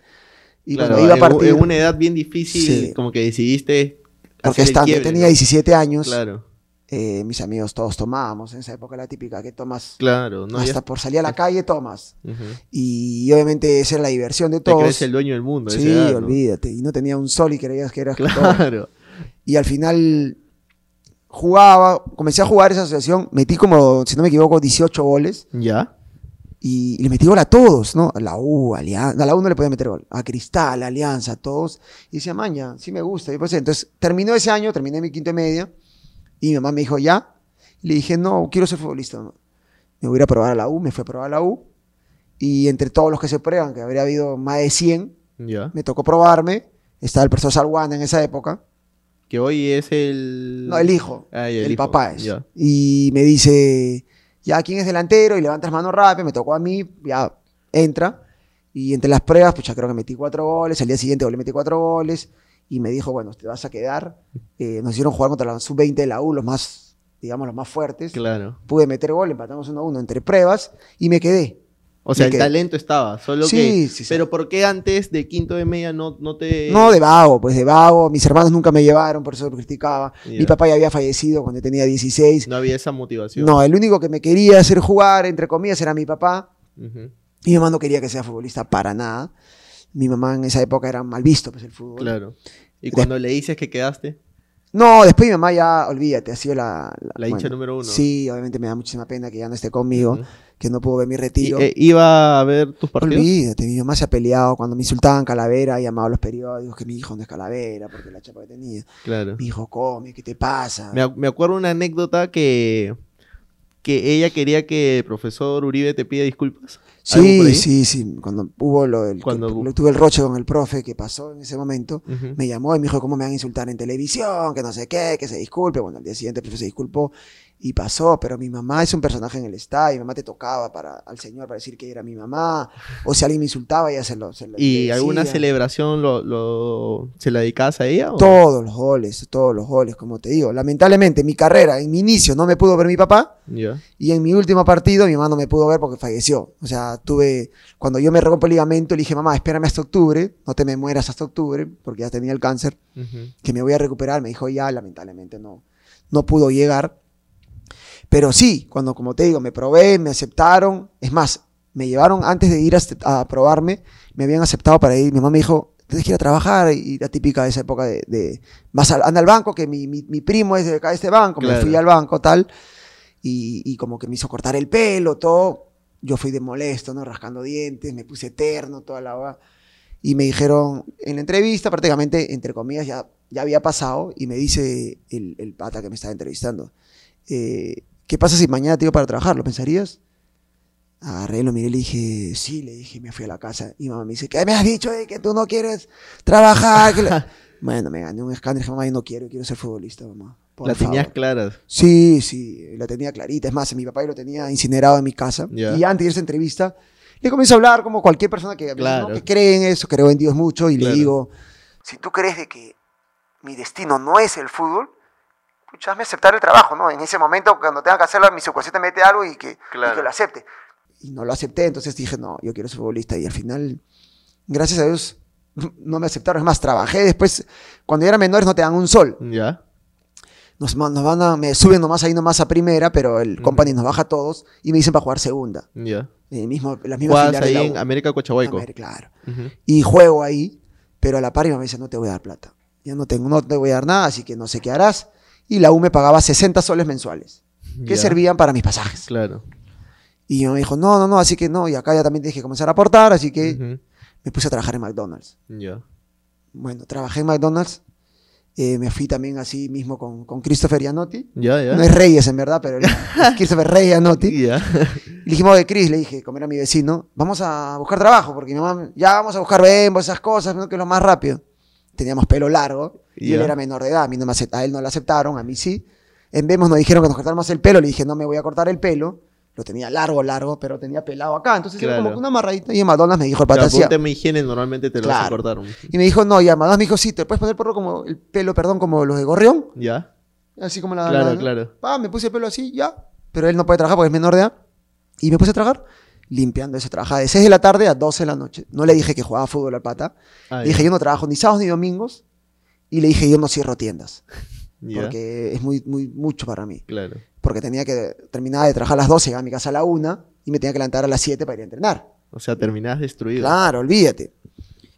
y Claro, cuando iba a partir, en una edad bien difícil, Sí. como que decidiste. porque estando, tenía ¿no? 17 años, Claro, eh, mis amigos todos tomábamos, en esa época la típica, que tomas, claro. No, hasta ya- por salir a la calle tomas, Ujú. y obviamente esa era la diversión de Te todos. crees el dueño del mundo. a Sí, edad, ¿no? olvídate, y no tenía un sol y creías que eras. Claro. Y al final jugaba, comencé a jugar esa asociación, metí como, si no me equivoco, 18 goles ¿Ya? y, y le metí gol a todos, ¿no? A la U, Alianza, a la U no le podía meter gol, a Cristal, Alianza, a todos. Y decía, maña, sí me gusta. Y pues, entonces terminó ese año, terminé mi quinto y media y mi mamá me dijo, ya. Y le dije, no, quiero ser futbolista. Me voy a a probar a la U, me fue a probar a la U. Y entre todos los que se prueban, que habría habido más de 100, ¿Ya? me tocó probarme. Estaba el profesor Salguana en esa época. Que hoy es el. No, el hijo. Ah, ya, el hijo. papá es. Ya. Y me dice, ya, ¿quién es delantero? Y levantas mano rápido, me tocó a mí, ya, entra. Y entre las pruebas, pues ya creo que metí cuatro goles, al día siguiente le metí cuatro goles. Y me dijo, bueno, te vas a quedar. Eh, nos hicieron jugar contra la sub-20 de la U, los más, digamos, los más fuertes. Claro. Pude meter gol, empatamos 1 a 1 entre pruebas y me quedé. O sea, el quedé. talento estaba, solo Sí, que... sí, sí. Pero ¿por qué antes de quinto de media no, no te... No, de vago, pues de vago. Mis hermanos nunca me llevaron, por eso lo criticaba. Mi papá ya había fallecido cuando tenía 16. No había esa motivación. No, el único que me quería hacer jugar, entre comillas, era mi papá. Ujú, Mi mamá no quería que sea futbolista para nada. Mi mamá en esa época era mal visto pues, el fútbol. Claro. Y cuando le dices que quedaste, No, después mi mamá ya, olvídate, ha sido la... La hincha número uno. Sí, obviamente me da muchísima pena que ya no esté conmigo, que no pudo ver mi y, retiro. eh, iba a ver tus partidos. Olvídate, mi mamá se ha peleado cuando me insultaban Calavera, llamaba a los periódicos que mi hijo no es Calavera porque la chapa que tenía. Claro. Mi hijo come, ¿qué te pasa? Me, me acuerdo una anécdota que, que ella quería que el profesor Uribe te pida disculpas. ¿Algo por Sí, sí, sí. Cuando hubo lo del. Cuando- que- tuve el roche con el profe que pasó en ese momento. Me llamó y me dijo cómo me van a insultar en televisión, que no sé qué, que se disculpe. Bueno, al día siguiente el profe se disculpó. Y pasó, pero mi mamá es un personaje en el estadio, mi mamá te tocaba para, al señor para decir que era mi mamá, o si alguien me insultaba, ella se lo, se lo ¿Y le alguna decía. celebración lo, lo- se la dedicabas a ella? o? Todos los goles, todos los goles, como te digo. Lamentablemente, en mi carrera, en mi inicio, no me pudo ver mi papá, Ya. y en mi último partido, mi mamá no me pudo ver porque falleció. O sea, tuve, cuando yo me rompo el ligamento, le dije, mamá, espérame hasta octubre, no te me mueras hasta octubre, porque ya tenía el cáncer. Ujú. que me voy a recuperar. Me dijo, ya, lamentablemente no, no pudo llegar. Pero sí, cuando, como te digo, me probé, me aceptaron. Es más, me llevaron antes de ir a, a probarme, me habían aceptado para ir. Mi mamá me dijo, tienes que ir a trabajar. Y la típica de esa época de, de vas al, anda al banco, que mi, mi, mi primo es de acá de este banco. Me fui al banco, tal. Y, y como que me hizo cortar el pelo, todo. Yo fui de molesto, ¿no? Rascando dientes, me puse eterno, toda la hora. Y me dijeron, en la entrevista prácticamente, entre comillas, ya, ya había pasado, y me dice el, el pata que me estaba entrevistando, eh, ¿qué pasa si mañana te digo para trabajar? ¿Lo pensarías? Agarré, lo miré y le dije, sí, le dije, me fui a la casa. Y mamá me dice, ¿qué me has dicho que tú no quieres trabajar? Bueno, me gané un escándalo, dije, mamá, yo no quiero, quiero ser futbolista, mamá. por La tenías favor". clara. Sí, sí, la tenía clarita. Es más, mi papá lo tenía incinerado en mi casa. Y antes de esa entrevista, le comienzo a hablar como cualquier persona que, Claro. ¿no? que cree en eso, creo en Dios mucho, y Claro. le digo, si tú crees de que mi destino no es el fútbol, pucha, hazme aceptar el trabajo, ¿no? En ese momento, cuando tenga que hacerlo, mi subconsciente mete algo y que, y Claro. que lo acepte. Y no lo acepté, entonces dije, no, yo quiero ser futbolista. Y al final, gracias a Dios, no me aceptaron. Es más, trabajé después, cuando ya eran menores no te dan un sol Ya. nos, nos van a, me suben nomás ahí nomás a primera, pero el company nos baja a todos y me dicen para jugar segunda. Ya. El mismo, la misma ahí la en. América Cochahuayco. América, claro. Ujú. Y juego ahí, pero a la par mamá me dice, no te voy a dar plata. Ya no, tengo, no te voy a dar nada, así que no sé qué harás. Y la U me pagaba 60 soles mensuales, que Ya. servían para mis pasajes. Claro. Y mamá me dijo, no, no, no, así que no. Y acá ya también dije que comenzar a aportar, así que me puse a trabajar en McDonald's. Ya. Bueno, trabajé en McDonald's. eh, me fui también así mismo con, con Christopher Gianotti. Ya, ya. No es Reyes en verdad, pero es Christopher Reyes Gianotti. Ya. Y le dijimos de Chris, le dije, como era mi vecino, vamos a buscar trabajo, porque mi mamá, ya vamos a buscar Bembo, esas cosas, ¿no? que es lo más rápido. Teníamos pelo largo, y él era menor de edad, a, mí no me a él no lo aceptaron, a mí sí. En Bembos nos dijeron que nos cortáramos el pelo, le dije, no me voy a cortar el pelo. Lo tenía largo, largo, pero tenía pelado acá, entonces era Claro. como que una amarradita. Y en McDonald's me dijo el Claro, pata, "Sí". tema higiene normalmente te lo a Claro. cortar. Y me dijo, no, y McDonald's me dijo, sí, te puedes poner porro como el pelo, perdón, como los de Gorrión, Ya. así como la... Claro, la- claro. Pa, me puse el pelo así, ya. Pero él no puede trabajar porque es menor de edad. Y me puse a trabajar limpiando eso. Trabajaba de 6 de la tarde a 12 de la noche. No le dije que jugaba fútbol al pata. Ah, Le dije, yo no trabajo ni sábados ni domingos. Y le dije, yo no cierro tiendas. Porque es muy, muy, mucho para mí. Claro. Porque tenía que terminar de trabajar a las 12, llegar a mi casa a la 1 y me tenía que levantar a las 7 para ir a entrenar. O sea, terminás destruido. Claro, olvídate.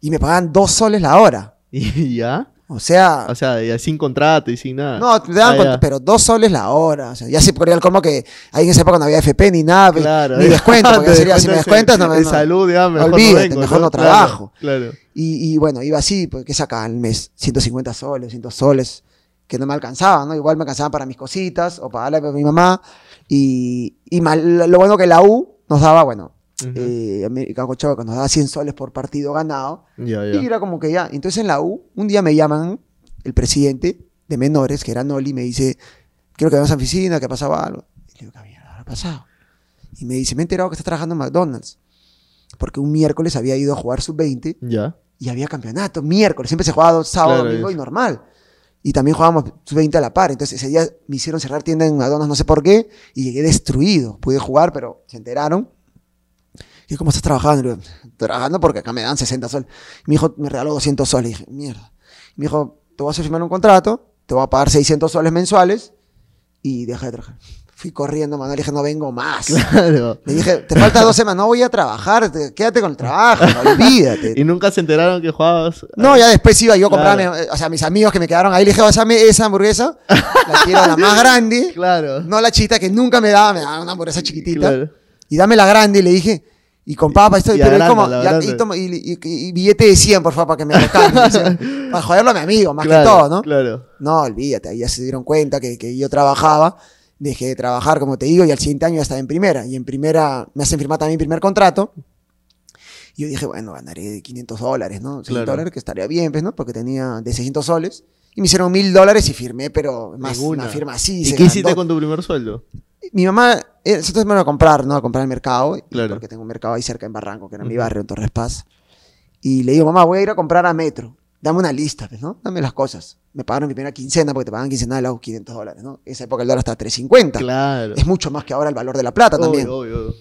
Y me pagaban 2 soles la hora. ¿Y ya? O sea, O sea, ya sin contrato y sin nada. no, te daban Ah, pero 2 soles la hora. O sea, ya se ponía el colmo que ahí en esa época no había FP ni nada, Claro. ni descuento. Porque Te sería, si me descuentas no me. de no. salud, ya, mejor Olvídate, no vengo, mejor no trabajo. Claro. Y, y bueno, iba así, porque ¿qué sacaba al mes? 150 soles, 200 soles, que no me alcanzaban, ¿no? Igual me alcanzaban para mis cositas o para darle a mi mamá. Y, y mal- lo bueno que la U nos daba, bueno, Ujú. eh, América Cochava nos daba 100 soles por partido ganado. Ya, Y ya. era como que ya. Entonces en la U, un día me llaman el presidente de menores, que era Noli, y me dice, quiero que vayamos a la oficina, que pasaba algo. Y le digo, ¿qué mierda habrá pasado? Y me dice, me he enterado que estás trabajando en McDonald's. Porque un miércoles había ido a jugar sub-20 Ya. y había campeonato, miércoles, siempre se jugaba sábado, Claro, domingo es. y normal. Y también jugábamos sub-20 a la par. Entonces ese día me hicieron cerrar tienda en McDonald's, no sé por qué, y llegué destruido. Pude jugar, pero se enteraron. Y ¿cómo estás trabajando? Y le digo, trabajando porque acá me dan 60 soles. Mi hijo me regaló 200 soles. Y dije, mierda. Y me dijo, te voy a firmar un contrato, te voy a pagar 600 soles mensuales y deja de trabajar. Fui corriendo, Manuel, le dije, no vengo más. Claro. Le dije, te falta dos semanas, no voy a trabajar, te- quédate con el trabajo, olvídate. Y nunca se enteraron que jugabas. No, ya después iba yo a Claro. eh, comprarme, o sea, mis amigos que me quedaron ahí, le dije, "Pásame esa hamburguesa, la quiero la más grande, Claro. no la chita que nunca me daba, me daba una hamburguesa chiquitita, Claro. y dame la grande, y le dije, y con papas, esto, Y pero agranda, como, y, y- y billete de 100, por favor, para que me lo para joderlo a mi amigo, más Claro, que todo, ¿no? Claro. No, olvídate, ahí ya se dieron cuenta que, que yo trabajaba, dejé de trabajar, como te digo, y al siguiente año ya estaba en primera. Y en primera me hacen firmar también mi primer contrato. Y yo dije, bueno, ganaré 500 dólares, ¿no? 600 Claro. dólares, que estaría bien, pues, ¿no? Porque tenía de 600 soles Y me hicieron mil dólares y firmé, pero más Ninguna. una firma así. ¿Y qué hiciste con tu primer sueldo? Mi mamá, eh, nosotros me iban a comprar, ¿no? A comprar al mercado, Claro. porque tengo un mercado ahí cerca en Barranco, que era mi Ujú. barrio, en Torres Paz. Y le digo, mamá, voy a ir a comprar a Metro. Dame una lista, pues, ¿no? Dame las cosas. Me pagaron mi primera quincena, porque te pagan quincena de los 500 dólares, ¿no? En esa época el dólar estaba a 350. Claro. Es mucho más que ahora el valor de la plata también. Obvio, obvio, obvio.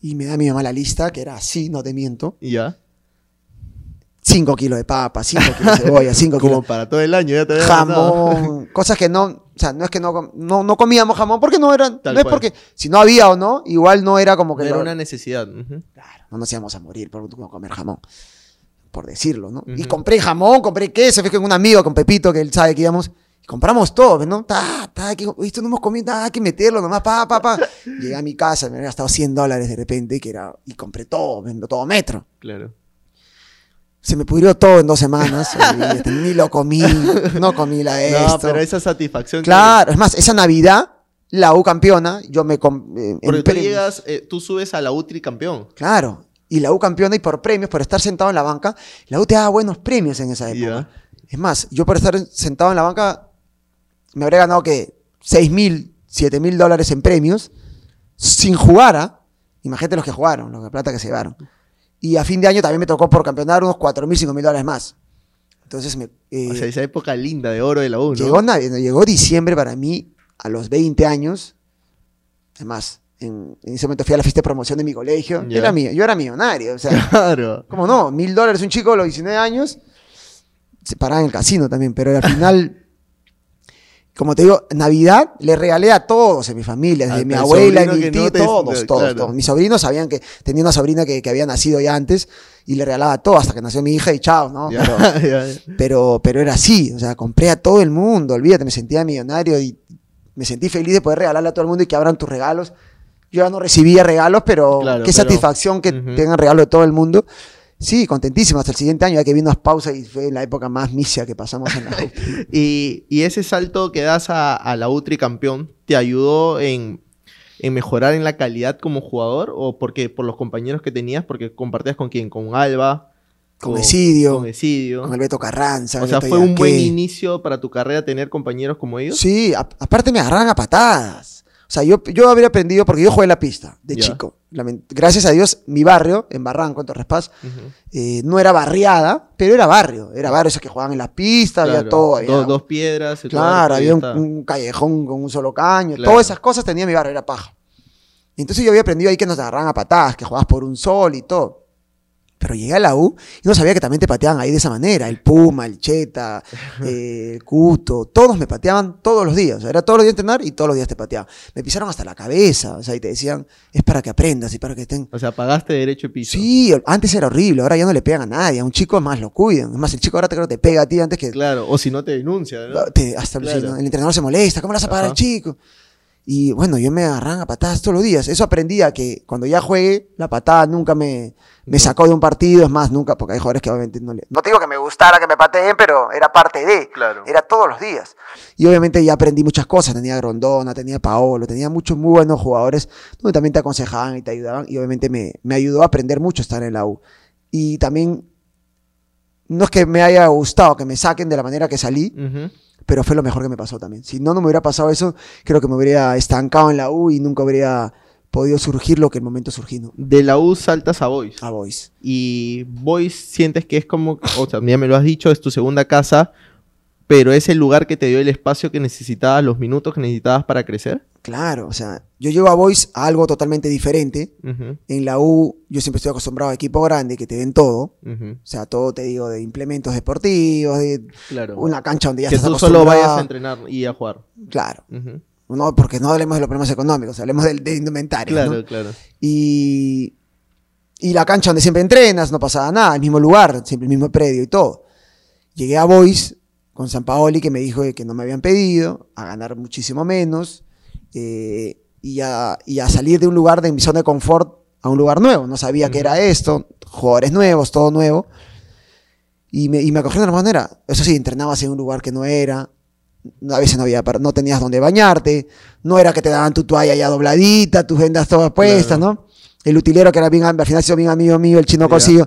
Y me da mi mamá la lista, que era así, no te miento. ¿Y ya? 5 kilos de papa, 5 kilos de cebolla, 5 Como kilos para todo el año ya te había jamón, cosas que no, o sea, no es que no, no, no comíamos jamón porque no eran, Tal no es cual. porque si no había o no, igual no era como que No era lo- una necesidad. claro, no nos íbamos a morir por comer jamón, por decirlo, ¿no? Y compré jamón, compré queso, fui con un amigo, con Pepito, que él sabe que íbamos, y compramos todo, ¿no? Ta, ta, que, esto no hemos comido, ta, hay que meterlo nomás, pa, pa, pa. Llegué a mi casa, me había gastado 100 dólares de repente, que era, y compré todo, vendo todo metro. Claro. Se me pudrió todo en dos semanas, olvídate, ni lo comí, no comí la esto. No, pero esa satisfacción. que- Claro, es más, esa Navidad, la U campeona, yo me... eh, Porque tú llegas, eh, tú subes a la UTRI campeón. Claro, y la U campeona y por premios, por estar sentado en la banca, la U te daba buenos premios en esa época. Es más, yo por estar sentado en la banca, me habría ganado que 6 mil, 7 mil dólares en premios, sin jugar, ¿ah? Imagínate los que jugaron, los de plata que se llevaron. Y a fin de año también me tocó por campeonar unos 4 mil, 5 mil dólares más. Entonces me... eh, O sea, esa época linda de oro de la U, ¿no? Llegó, llegó diciembre para mí a los 20 años. Además, en, en ese momento fui a la fiesta de promoción de mi colegio. Ya. Era mío, yo era millonario. O sea, Claro. ¿cómo no? Mil dólares un chico a los 19 años. Se paraba en el casino también, pero al final, como te digo, Navidad le regalé a todos en mi familia, desde Hasta mi el abuela mi tío, no te- todos, todos, claro. todos. Mis sobrinos sabían que tenía una sobrina que, que había nacido ya antes y le regalaba todo hasta que nació mi hija y chao, ¿no? Ya, Pero- ya, ya. pero, pero era así, o sea, compré a todo el mundo, olvídate, me sentía millonario y me sentí feliz de poder regalarle a todo el mundo y que abran tus regalos. Yo ya no recibía regalos, pero Claro, qué pero- satisfacción que Ujú. tengan regalo de todo el mundo. Sí, contentísimo hasta el siguiente año, ya que vino unas pausas y fue la época más misia que pasamos en la U. Y, y ese salto que das a, a la UTRI campeón, ¿te ayudó en, en mejorar en la calidad como jugador? ¿O porque por los compañeros que tenías? Porque compartías con quién? Con Alba. Con Esidio, Con Esidio. Con el Beto Carranza. o sea, fue un buen inicio para tu carrera tener compañeros como ellos. Sí, a- aparte me agarraban a patadas. O sea, yo, yo habría aprendido, porque yo jugué en la pista de chico. Gracias a Dios, mi barrio, en Barranco, en Torres Paz, Ujú. eh, no era barriada, pero era barrio. Era barrio esos que jugaban en la pista, había todo. Había, Dos, dos piedras. claro, había un, callejón con un solo caño. Claro. Todas esas cosas tenía mi barrio, era paja. Entonces yo había aprendido ahí que nos agarraban a patadas, que jugabas por un sol y todo. Pero llegué a la U y no sabía que también te pateaban ahí de esa manera. El Puma, el Cheta, eh, el Cuto, todos me pateaban todos los días. O sea, era todos los días entrenar y todos los días te pateaban. Me pisaron hasta la cabeza, o sea, y te decían, es para que aprendas y para que estén... O sea, pagaste derecho de piso. Sí, antes era horrible, ahora ya no le pegan a nadie. A un chico más lo cuidan. Es más, el chico ahora te creo te pega a ti antes que... Claro, o si no te denuncia, ¿no? te- hasta el entrenador se molesta, ¿cómo le vas a pagar Ajá. al chico? Y bueno, yo me agarran a patadas todos los días. Eso aprendí a que cuando ya juegue, la patada nunca me, me sacó de un partido. Es más, nunca, porque hay jugadores que obviamente no le... No te digo que me gustara que me pateen, pero era parte de. Claro. Era todos los días. Y obviamente ya aprendí muchas cosas. Tenía Grondona, tenía Paolo, tenía muchos muy buenos jugadores donde también te aconsejaban y te ayudaban. Y obviamente me, me ayudó a aprender mucho estar en la U. Y también, no es que me haya gustado que me saquen de la manera que salí. Pero fue lo mejor que me pasó también. Si no, no me hubiera pasado eso, creo que me hubiera estancado en la U y nunca habría podido surgir lo que el momento surgí, ¿no? De la U saltas a Boys. A Boys. Y Boys sientes que es como, o sea, ya me lo has dicho, es tu segunda casa, pero es el lugar que te dio el espacio que necesitabas, los minutos que necesitabas para crecer. Claro, o sea, yo llego a Boys a algo totalmente diferente. En la U, yo siempre estoy acostumbrado a equipo grande que te den todo. O sea, todo te digo de implementos deportivos, de Claro. una cancha donde ya que estás tú solo vayas a entrenar y a jugar. Claro. No, porque no hablemos de los problemas económicos, hablemos del de indumentaria. Claro, ¿no? claro. Y, y la cancha donde siempre entrenas, no pasaba nada, el mismo lugar, siempre el mismo predio y todo. Llegué a Boys con San Paoli que me dijo que no me habían pedido, a ganar muchísimo menos eh, y, a, y a salir de un lugar de mi zona de confort a un lugar nuevo. No sabía qué era esto, jugadores nuevos, todo nuevo. Y me, y me acogieron de la manera. Eso sí, entrenabas en un lugar que no era. A veces no, había, no tenías donde bañarte. No era que te daban tu toalla ya dobladita, tus vendas todas puestas, ¿no? El utilero que era bien, al final sido bien amigo mío, el chino. Cosillo.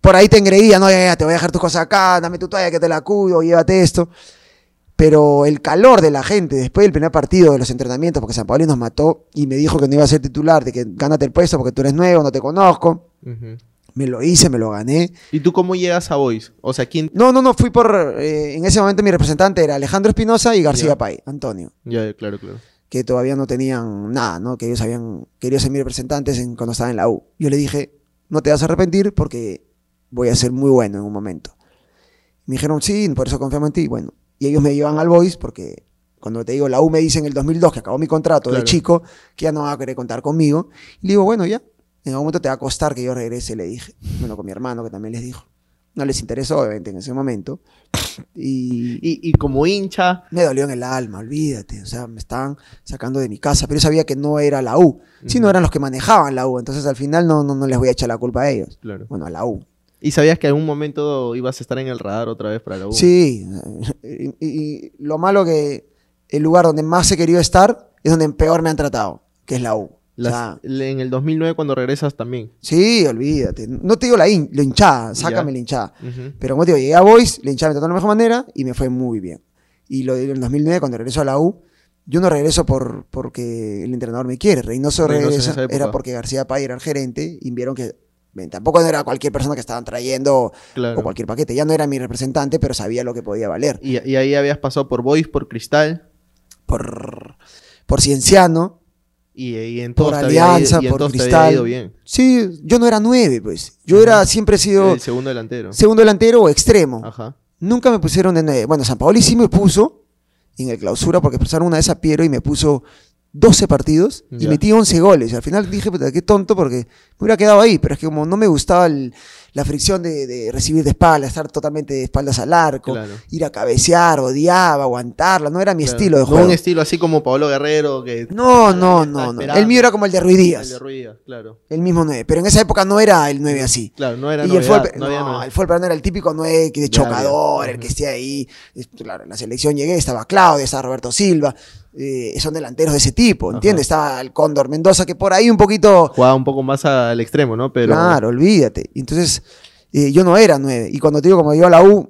Por ahí te engreía, no, ya, ya, te voy a dejar tus cosas acá, dame tu toalla que te la cuido, llévate esto. Pero el calor de la gente después del primer partido de los entrenamientos, porque San Paoli nos mató y me dijo que no iba a ser titular, de que gánate el puesto porque tú eres nuevo, no te conozco. Ujú. Me lo hice, me lo gané. ¿Y tú cómo llegas a Boys? O sea, ¿quién...? No, no, no, fui por... eh, en ese momento mi representante era Alejandro Espinosa y García Ya. Pay, Antonio, Ya, claro, claro. que todavía no tenían nada, ¿no? Que ellos habían querido ser mis representantes en- cuando estaba en la U. Yo le dije, no te vas a arrepentir porque voy a ser muy bueno en un momento. Me dijeron, sí, por eso confiamos en ti. Bueno, y ellos me llevan al Boys porque cuando te digo, la U me dice en el 2002 que acabó mi contrato Claro. de chico, que ya no va a querer contar conmigo. Y le digo, bueno, ya, en algún momento te va a costar que yo regrese, le dije. Bueno, con mi hermano que también les dijo. No les interesó, obviamente, en ese momento. Y, Y, y como hincha... me dolió en el alma, olvídate. O sea, me estaban sacando de mi casa, pero yo sabía que no era la U, sino Ujú. eran los que manejaban la U. Entonces al final no, no, no les voy a echar la culpa a ellos. Claro. Bueno, a la U. ¿Y sabías que en algún momento ibas a estar en el radar otra vez para la U? Sí, y, y lo malo que el lugar donde más he querido estar es donde peor me han tratado, que es la U. O Las- sea, en el 2009 cuando regresas también. sí, olvídate. No te digo la, hin- la hinchada, sácame Ya. la hinchada. Ujú. Pero como te digo, llegué a Boys, la hinchada me trató de la mejor manera y me fue muy bien. Y lo del 2009, cuando regreso a la U, yo no regreso por, porque el entrenador me quiere. Reynoso Reynoso en regresa, era porque García Pay era el gerente y vieron que tampoco no era cualquier persona que estaban trayendo Claro. o cualquier paquete. Ya no era mi representante, pero sabía lo que podía valer. Y, y ahí habías pasado por Boys, por Cristal. Por, por Cienciano, Y, y en por Alianza, ido- y en por Cristal. ido bien. Sí, yo no era nueve, pues. Yo era, siempre he sido El segundo delantero. segundo delantero o extremo. Ajá. Nunca me pusieron de nueve. Bueno, San Paoli sí me puso en el clausura porque pasaron una vez a Piero y me puso 12 partidos y metí 11 goles. Al final dije, puta, qué tonto porque me hubiera quedado ahí, pero es que como no me gustaba el- la fricción de, de recibir de espalda, estar totalmente de espaldas al arco, Claro. ir a cabecear, odiaba, aguantarla, no era mi Claro. estilo de No juego. un estilo así como Pablo Guerrero que... No, no, no, no. El mío era como el de Ruiz Díaz, El de Ruiz Díaz, claro. el mismo 9, pero en esa época no era el 9 así. Claro, no era y el fútbol, no había no, el fútbol peruano era el típico 9 que de chocador, el que esté ahí. Claro, en la selección llegué, estaba Claudio, estaba Roberto Silva, eh, son delanteros de ese tipo, ¿entiendes? Estaba el Cóndor Mendoza, que por ahí un poquito... Jugaba un poco más al extremo, ¿no? Pero... Claro, olvídate. Entonces, eh, yo no era 9. Y cuando te digo, como yo a la U,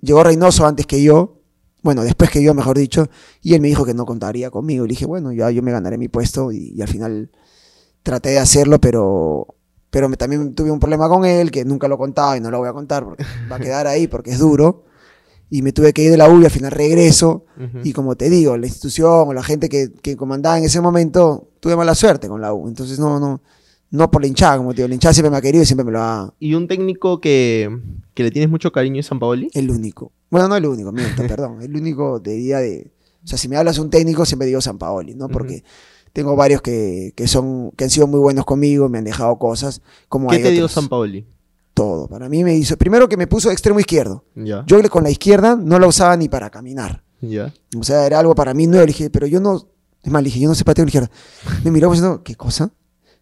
llegó Reynoso antes que yo, bueno, después que yo, mejor dicho, y él me dijo que no contaría conmigo. Y le dije, bueno, ya yo me ganaré mi puesto y, y al final traté de hacerlo, pero, pero me- también tuve un problema con él, que nunca lo contaba y no lo voy a contar porque va a quedar ahí porque es duro. Y me tuve que ir de la U y al final regreso. Ujú. Y como te digo, la institución o la gente que, que comandaba en ese momento, tuve mala suerte con la U. Entonces no, no, no por la hinchada, como te digo, la hinchada siempre me ha querido y siempre me lo ha... Y un técnico que, que le tienes mucho cariño es San Paoli. El único. Bueno, no el único, miento, perdón. El único de día de... O sea, si me hablas de un técnico, siempre digo San Paoli, ¿no? Porque tengo varios que, que son, que han sido muy buenos conmigo, me han dejado cosas. Como ¿Qué hay te dio otros. San Paoli? Todo. Para mí me hizo... Primero que me puso de extremo izquierdo. Ya. Yo con la izquierda no la usaba ni para caminar. Ya. O sea, era algo para mí nuevo. Le dije, pero yo no. Es más, le dije, yo no sé patear con la izquierda. Me miró diciendo, ¿qué cosa?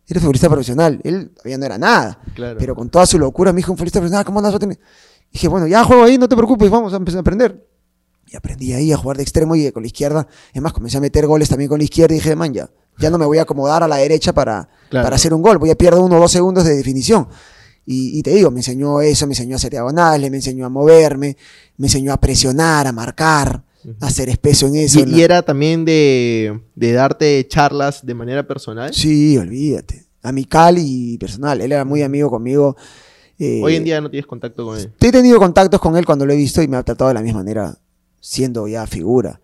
Eres futbolista profesional. Él todavía no era nada. Claro. Pero con toda su locura me dijo, un futbolista profesional, ¿cómo andas a tener? Dije, bueno, ya juego ahí, no te preocupes, vamos a empezar a aprender. Y aprendí ahí a jugar de extremo y con la izquierda. Es más, comencé a meter goles también con la izquierda y dije, man, ya, ya no me voy a acomodar a la derecha para, Claro. para hacer un gol. Voy a perder uno o dos segundos de definición. Y, y te digo, me enseñó eso, me enseñó a hacer diagonales, me enseñó a moverme, me enseñó a presionar, a marcar, a ser espeso en eso. Y, en y la- era también de, de darte charlas de manera personal. Sí, olvídate. Amical y personal. Él era muy amigo conmigo. eh, Hoy en día no tienes contacto con él. He tenido contactos con él cuando lo he visto y me ha tratado de la misma manera, siendo ya figura.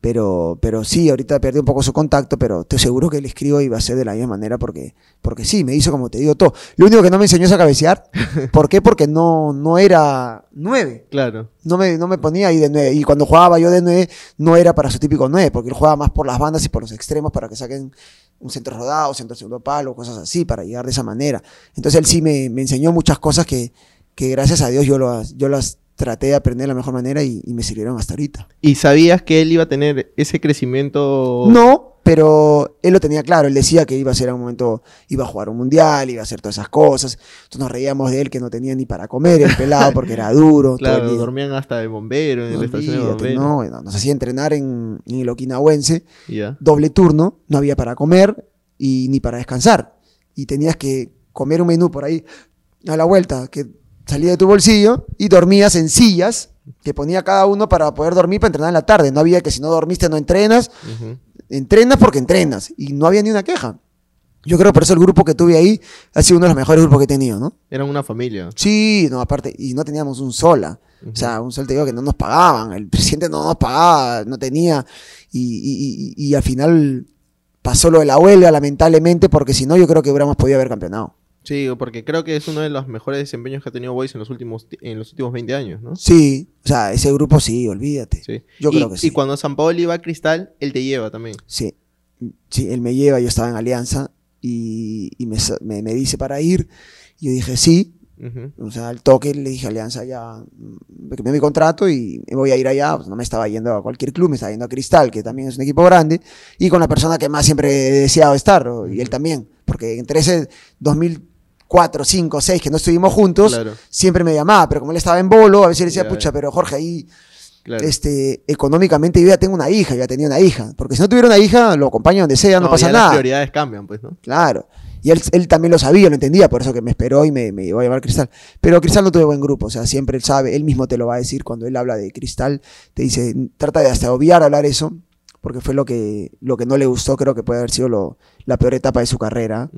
Pero, pero sí, ahorita perdí un poco su contacto, pero estoy seguro que le escribo y va a ser de la misma manera porque, porque sí, me hizo como te digo todo. Lo único que no me enseñó es a cabecear. ¿Por qué? Porque no, no era nueve. Claro. No me, no me ponía ahí de nueve. Y cuando jugaba yo de nueve, no era para su típico nueve, porque él jugaba más por las bandas y por los extremos para que saquen un centro rodado, centro segundo palo, cosas así, para llegar de esa manera. Entonces él sí me, me enseñó muchas cosas que, que gracias a Dios yo las, yo las traté de aprender de la mejor manera y, y me sirvieron hasta ahorita. ¿Y sabías que él iba a tener ese crecimiento? No, pero él lo tenía claro. Él decía que iba a ser a un momento, iba a jugar un mundial, iba a hacer todas esas cosas. Entonces nos reíamos de él que no tenía ni para comer el pelado porque era duro. el Claro, dormían hasta de bombero, en la estación de bomberos. no, bueno, nos hacía entrenar en, en el Okinawense, doble turno, no había para comer y ni para descansar. Y tenías que comer un menú por ahí a la vuelta que salía de tu bolsillo y dormías en sillas que ponía cada uno para poder dormir para entrenar en la tarde. No había que si no dormiste no entrenas. Entrenas porque entrenas. Y no había ni una queja. Yo creo que por eso el grupo que tuve ahí ha sido uno de los mejores grupos que he tenido, ¿no? Eran una familia. Sí, no, aparte, y no teníamos un sola. O sea, un sol te digo que no nos pagaban, el presidente no nos pagaba, no tenía, y, y- y- y al final pasó lo de la huelga, lamentablemente, porque si no, yo creo que hubiéramos podido haber campeonado. Sí, porque creo que es uno de los mejores desempeños que ha tenido Boys en los últimos, ti- en los últimos 20 años, ¿no? Sí, o sea, ese grupo sí, olvídate. Sí. Yo y, creo que sí. Y cuando San Paolo iba a Cristal, él te lleva también. Sí, sí, él me lleva, yo estaba en Alianza, y, y me, me, me dice para ir, y yo dije sí. O sea, al toque le dije a Alianza ya, me mi contrato y me voy a ir allá. Pues no me estaba yendo a cualquier club, me estaba yendo a Cristal, que también es un equipo grande, y con la persona que más siempre he deseado estar, y él también, porque entre ese 2004, 5, 6 que no estuvimos juntos, Claro, siempre me llamaba, pero como él estaba en bolo, a veces le decía, pucha, pero Jorge, ahí claro. este, económicamente yo ya tengo una hija, yo ya tenía una hija, porque si no tuviera una hija, lo acompaño donde sea, no, pasa ya nada. Las prioridades cambian, pues, ¿no? Claro. Y él, él también lo sabía, lo entendía, por eso que me esperó y me, me llevó a llevar Cristal. Pero Cristal no tuve buen grupo, o sea, siempre él sabe, él mismo te lo va a decir cuando él habla de Cristal, te dice, trata de hasta obviar hablar eso, porque fue lo que, lo que no le gustó, creo que puede haber sido lo- la peor etapa de su carrera,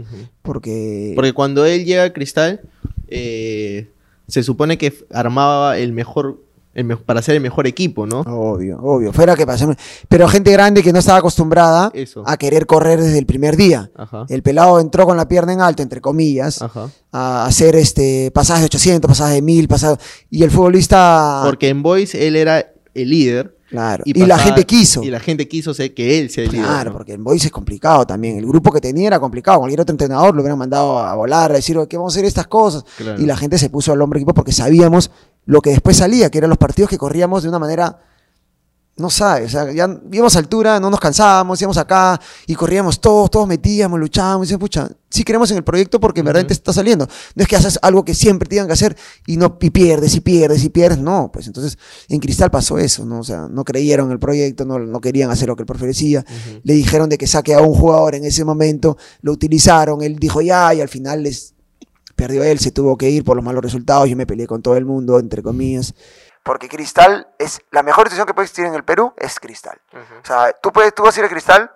porque... Porque cuando él llega a Cristal, eh, se supone que armaba el mejor, el me- para ser el mejor equipo, ¿no? Obvio, obvio, fuera que pasó. Pero gente grande que no estaba acostumbrada Eso. a querer correr desde el primer día. Ajá. El pelado entró con la pierna en alto, entre comillas, Ajá. a hacer este pasajes de 800, pasajes de 1000, pasajes... Y el futbolista... Porque en Boys él era el líder. Claro. Y, la gente quiso. Y la gente quiso ser que él sea el líder. Claro, ¿no? porque en Boys es complicado también. El grupo que tenía era complicado. Cualquier otro entrenador lo hubieran mandado a volar, a decir, ¿qué vamos a hacer estas cosas? Claro. Y la gente se puso al hombre equipo porque sabíamos lo que después salía, que eran los partidos que corríamos de una manera, no sabes, o sea, ya íbamos a altura, no nos cansábamos, íbamos acá y corríamos todos, todos metíamos, luchábamos, y decíamos, pucha, sí creemos en el proyecto porque en verdad Ujú. te está saliendo. No es que haces algo que siempre tengan que hacer y no y pierdes y pierdes y pierdes, no, pues entonces en Cristal pasó eso, ¿no? O sea, no creyeron en el proyecto, no, no querían hacer lo que el profe decía le dijeron de que saque a un jugador en ese momento, lo utilizaron, él dijo ya y al final les perdió él, se tuvo que ir por los malos resultados, yo me peleé con todo el mundo, entre comillas. Porque Cristal es la mejor institución que puede existir en el Perú, es Cristal. Ujú. O sea, tú, puedes, tú vas a ir a Cristal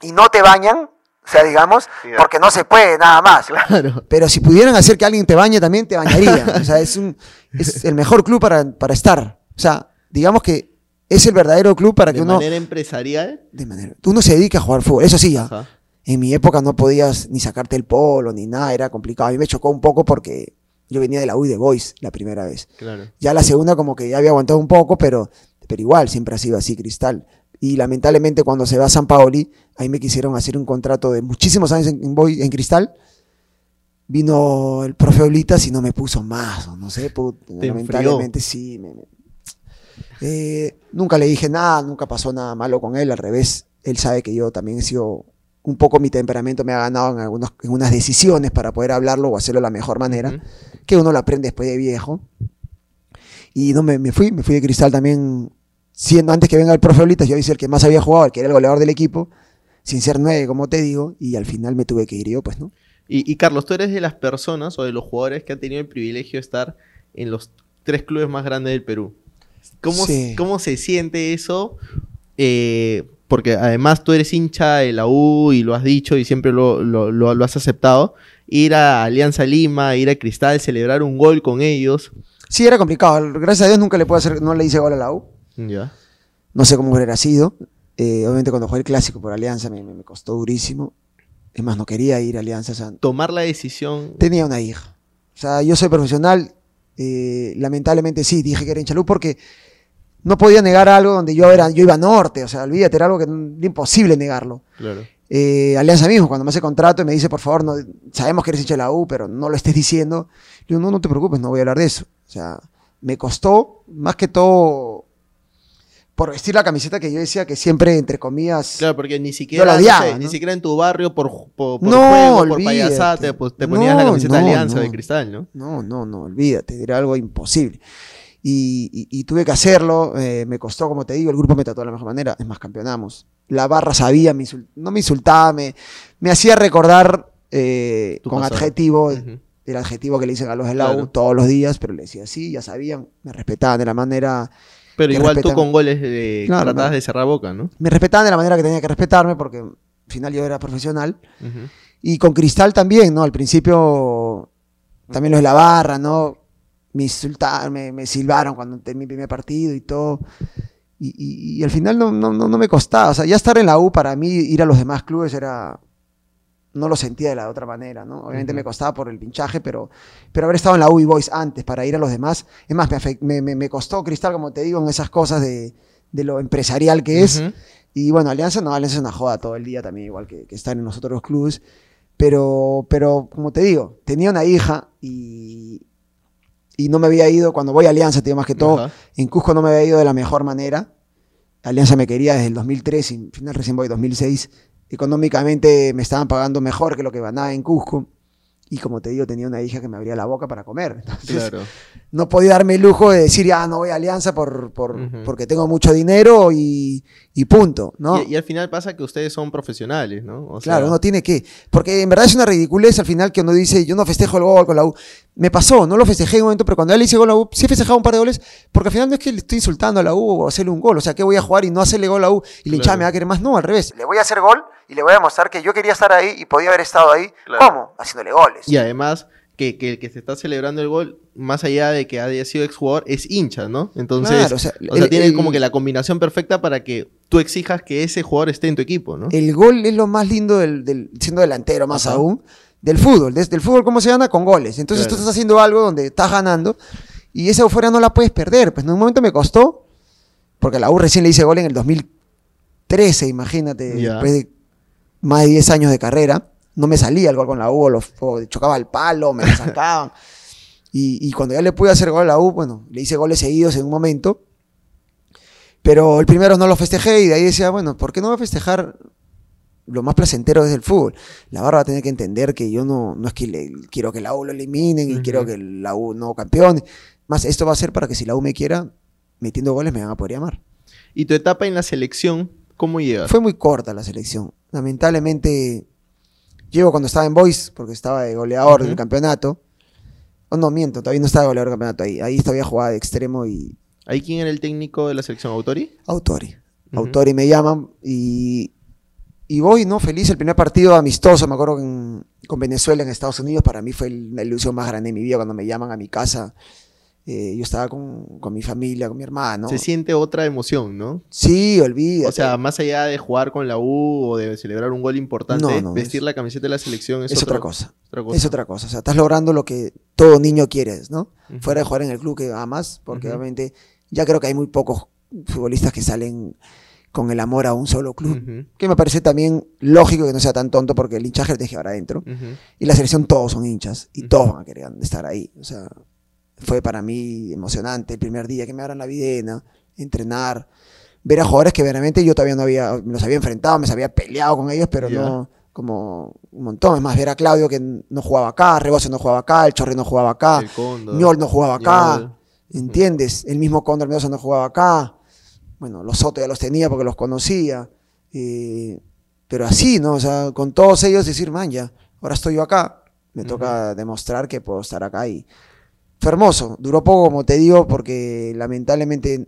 y no te bañan, o sea, digamos, porque no se puede nada más. Claro. Pero si pudieran hacer que alguien te bañe también, te bañaría. O sea, es, un, es el mejor club para, para estar. O sea, digamos que es el verdadero club para que De uno... manera empresarial. De manera. Uno se dedica a jugar fútbol, eso sí, ya. Ajá. En mi época no podías ni sacarte el polo ni nada, era complicado. A mí me chocó un poco porque yo venía de la U de Boys la primera vez. Claro. Ya la segunda como que ya había aguantado un poco, pero, pero igual siempre ha sido así Cristal. Y lamentablemente cuando se va a San Paoli, ahí me quisieron hacer un contrato de muchísimos años en, en, en Cristal. Vino el profe Oblitas y no me puso más, no sé, put- Te lamentablemente sí. me- me- Eh, nunca le dije nada, nunca pasó nada malo con él, al revés, él sabe que yo también he sido un poco mi temperamento me ha ganado en, algunos, en unas decisiones para poder hablarlo o hacerlo de la mejor manera. Que uno lo aprende después de viejo. Y no me, me fui, me fui de cristal también, siendo antes que venga el profe Oblitas, yo hice el que más había jugado, el que era el goleador del equipo, sin ser nueve, como te digo, y al final me tuve que ir yo, pues, ¿no? Y, y, Carlos, tú eres de las personas o de los jugadores que han tenido el privilegio de estar en los tres clubes más grandes del Perú. ¿Cómo, Sí. cómo se siente eso? Eh, porque además tú eres hincha de la U y lo has dicho y siempre lo, lo- lo- lo has aceptado. Ir a Alianza Lima, ir a Cristal, celebrar un gol con ellos. Sí, era complicado, gracias a Dios nunca le puedo hacer, no le hice gol a la U, Ya. no sé cómo hubiera sido. Eh, obviamente cuando jugué el clásico por Alianza me, me- costó durísimo. Es más, no quería ir a Alianza. o sea, Tomar la decisión. tenía una hija. O sea, yo soy profesional. eh, lamentablemente sí, dije que era hinchalú porque no podía negar algo donde yo era, yo iba a norte. O sea, olvídate, era algo que era imposible negarlo. Claro. Eh, Alianza mismo, cuando me hace contrato y me dice, por favor, no, sabemos que eres hincha de la U, pero no lo estés diciendo. Digo, no, no te preocupes, no voy a hablar de eso. O sea, me costó, más que todo, por vestir la camiseta que yo decía que siempre, entre comillas, Claro, porque ni siquiera, la no odiaba, sé, ¿no? ni siquiera en tu barrio por, por, por No, juego, olvídate. payasate, pues te ponías la camiseta de Alianza de Cristal, ¿no? No, no, no, olvídate, era algo imposible. Y, y- y tuve que hacerlo, eh, me costó, como te digo, el grupo me trató de la mejor manera, es más, campeonamos. La barra sabía, me no me insultaba, me, me hacía recordar eh, con pasado. adjetivo el adjetivo que le dicen a los de la U Claro. todos los días, pero le decía sí, ya sabían, me respetaban de la manera, Pero igual tú con goles eh, Claro, tratabas no. de cerrar boca, ¿no? me respetaban de la manera que tenía que respetarme porque al final yo era profesional. Y con Cristal también, ¿no? Al principio también los de la barra, ¿no? Me insultaron, me, me silbaron cuando terminé mi primer partido y todo. Y, y- y al final no, no, no, no me costaba. O sea, ya estar en la U para mí, ir a los demás clubes era... No lo sentía de la otra manera, ¿no? Obviamente me costaba por el pinchaje, pero, pero haber estado en la U y Boys antes para ir a los demás, es más, me, me, me- me costó Cristal, como te digo, en esas cosas de, de lo empresarial que es. Ujú. Y bueno, Alianza no, Alianza es una joda todo el día también, igual que, que están en los otros clubes. Pero, pero, como te digo, tenía una hija y, y no me había ido, cuando voy a Alianza, te digo más que todo, Ajá. en Cusco no me había ido de la mejor manera. Alianza me quería desde el 2003 y al final recién voy 2006. Económicamente me estaban pagando mejor que lo que ganaba en Cusco. Y como te digo, tenía una hija que me abría la boca para comer. Entonces, Claro. no podía darme el lujo de decir, ya no voy a Alianza por, por- porque tengo mucho dinero y, y punto, ¿no? Y, y al final pasa que ustedes son profesionales, ¿no? O Claro, sea, uno tiene que. Porque en verdad es una ridiculez al final que uno dice, yo no festejo el gol con la U. Me pasó, no lo festejé en un momento, pero cuando él hice gol a la U, sí he festejado un par de goles, porque al final no es que le estoy insultando a la U o hacerle un gol. O sea, que voy a jugar y no hacerle gol a la U y hinchada Claro. me va a querer más. No, al revés. Le voy a hacer gol y le voy a demostrar que yo quería estar ahí y podía haber estado ahí. Claro. ¿Cómo? Haciéndole goles. Y además que, que el que se está celebrando el gol, más allá de que haya sido exjugador, es hincha, ¿no? Entonces, Claro, o sea, o sea, el- tiene el- como que la combinación perfecta para que tú exijas que ese jugador esté en tu equipo, ¿no? El gol es lo más lindo del, del- siendo delantero más Ajá. aún, del fútbol. Desde el fútbol, ¿cómo se gana? Con goles. Entonces Claro. tú estás haciendo algo donde estás ganando y esa euforia no la puedes perder. Pues en un momento me costó, porque a la U recién le hice gol en el 2013, imagínate, Ya. después de más de 10 años de carrera. No me salía el gol con la U, lo- o chocaba el palo, me lo sacaban. y, y cuando ya le pude hacer gol a la U, bueno, le hice goles seguidos en un momento. Pero el primero no lo festejé y de ahí decía, bueno, ¿por qué no voy a festejar lo más placentero es el fútbol. La barra va a tener que entender que yo no, no es que le- quiero que la U lo eliminen y quiero que la U no campeone. Más, esto va a ser para que si la U me quiera, metiendo goles me van a poder llamar. Y tu etapa en la selección, ¿cómo llegas? Fue muy corta la selección. Lamentablemente, llego cuando estaba en Boys, porque estaba de goleador del campeonato. Oh, no, miento, todavía no estaba de goleador del campeonato ahí. Ahí todavía jugaba de extremo y ¿Ahí quién era el técnico de la selección? ¿Autori? Autori. Autori me llaman y, y voy, ¿no? Feliz. El primer partido amistoso, me acuerdo que en- con Venezuela en Estados Unidos, para mí fue la ilusión más grande de mi vida cuando me llaman a mi casa. Eh, yo estaba con, con mi familia, con mi hermano. Se siente otra emoción, ¿no? Sí, olvídate. O sea, más allá de jugar con la U o de celebrar un gol importante, No, no, vestir es- la camiseta de la selección es, es otra cosa. otra cosa. Es otra cosa. O sea, estás logrando lo que todo niño quiere, ¿no? Fuera de jugar en el club que amas, porque obviamente ya creo que hay muy pocos futbolistas que salen con el amor a un solo club. Que me parece también lógico que no sea tan tonto porque el hinchaje tienes que llevar adentro. Y la selección todos son hinchas y todos van a querer estar ahí. O sea, fue para mí emocionante el primer día que me abran la videna, entrenar, ver a jugadores que verdaderamente yo todavía no había, me los había enfrentado, me había peleado con ellos, pero no como un montón. Es más, ver a Claudio que no jugaba acá, Rebose no jugaba acá, el Chorri no jugaba acá, Ñol no jugaba acá, Ñol. ¿entiendes? El mismo Cóndor Mendoza no jugaba acá. Bueno, los Soto ya los tenía porque los conocía. eh, pero así, ¿no? O sea, con todos ellos decir, man, ya, ahora estoy yo acá. Me toca demostrar que puedo estar acá y fue hermoso. Duró poco, como te digo, porque lamentablemente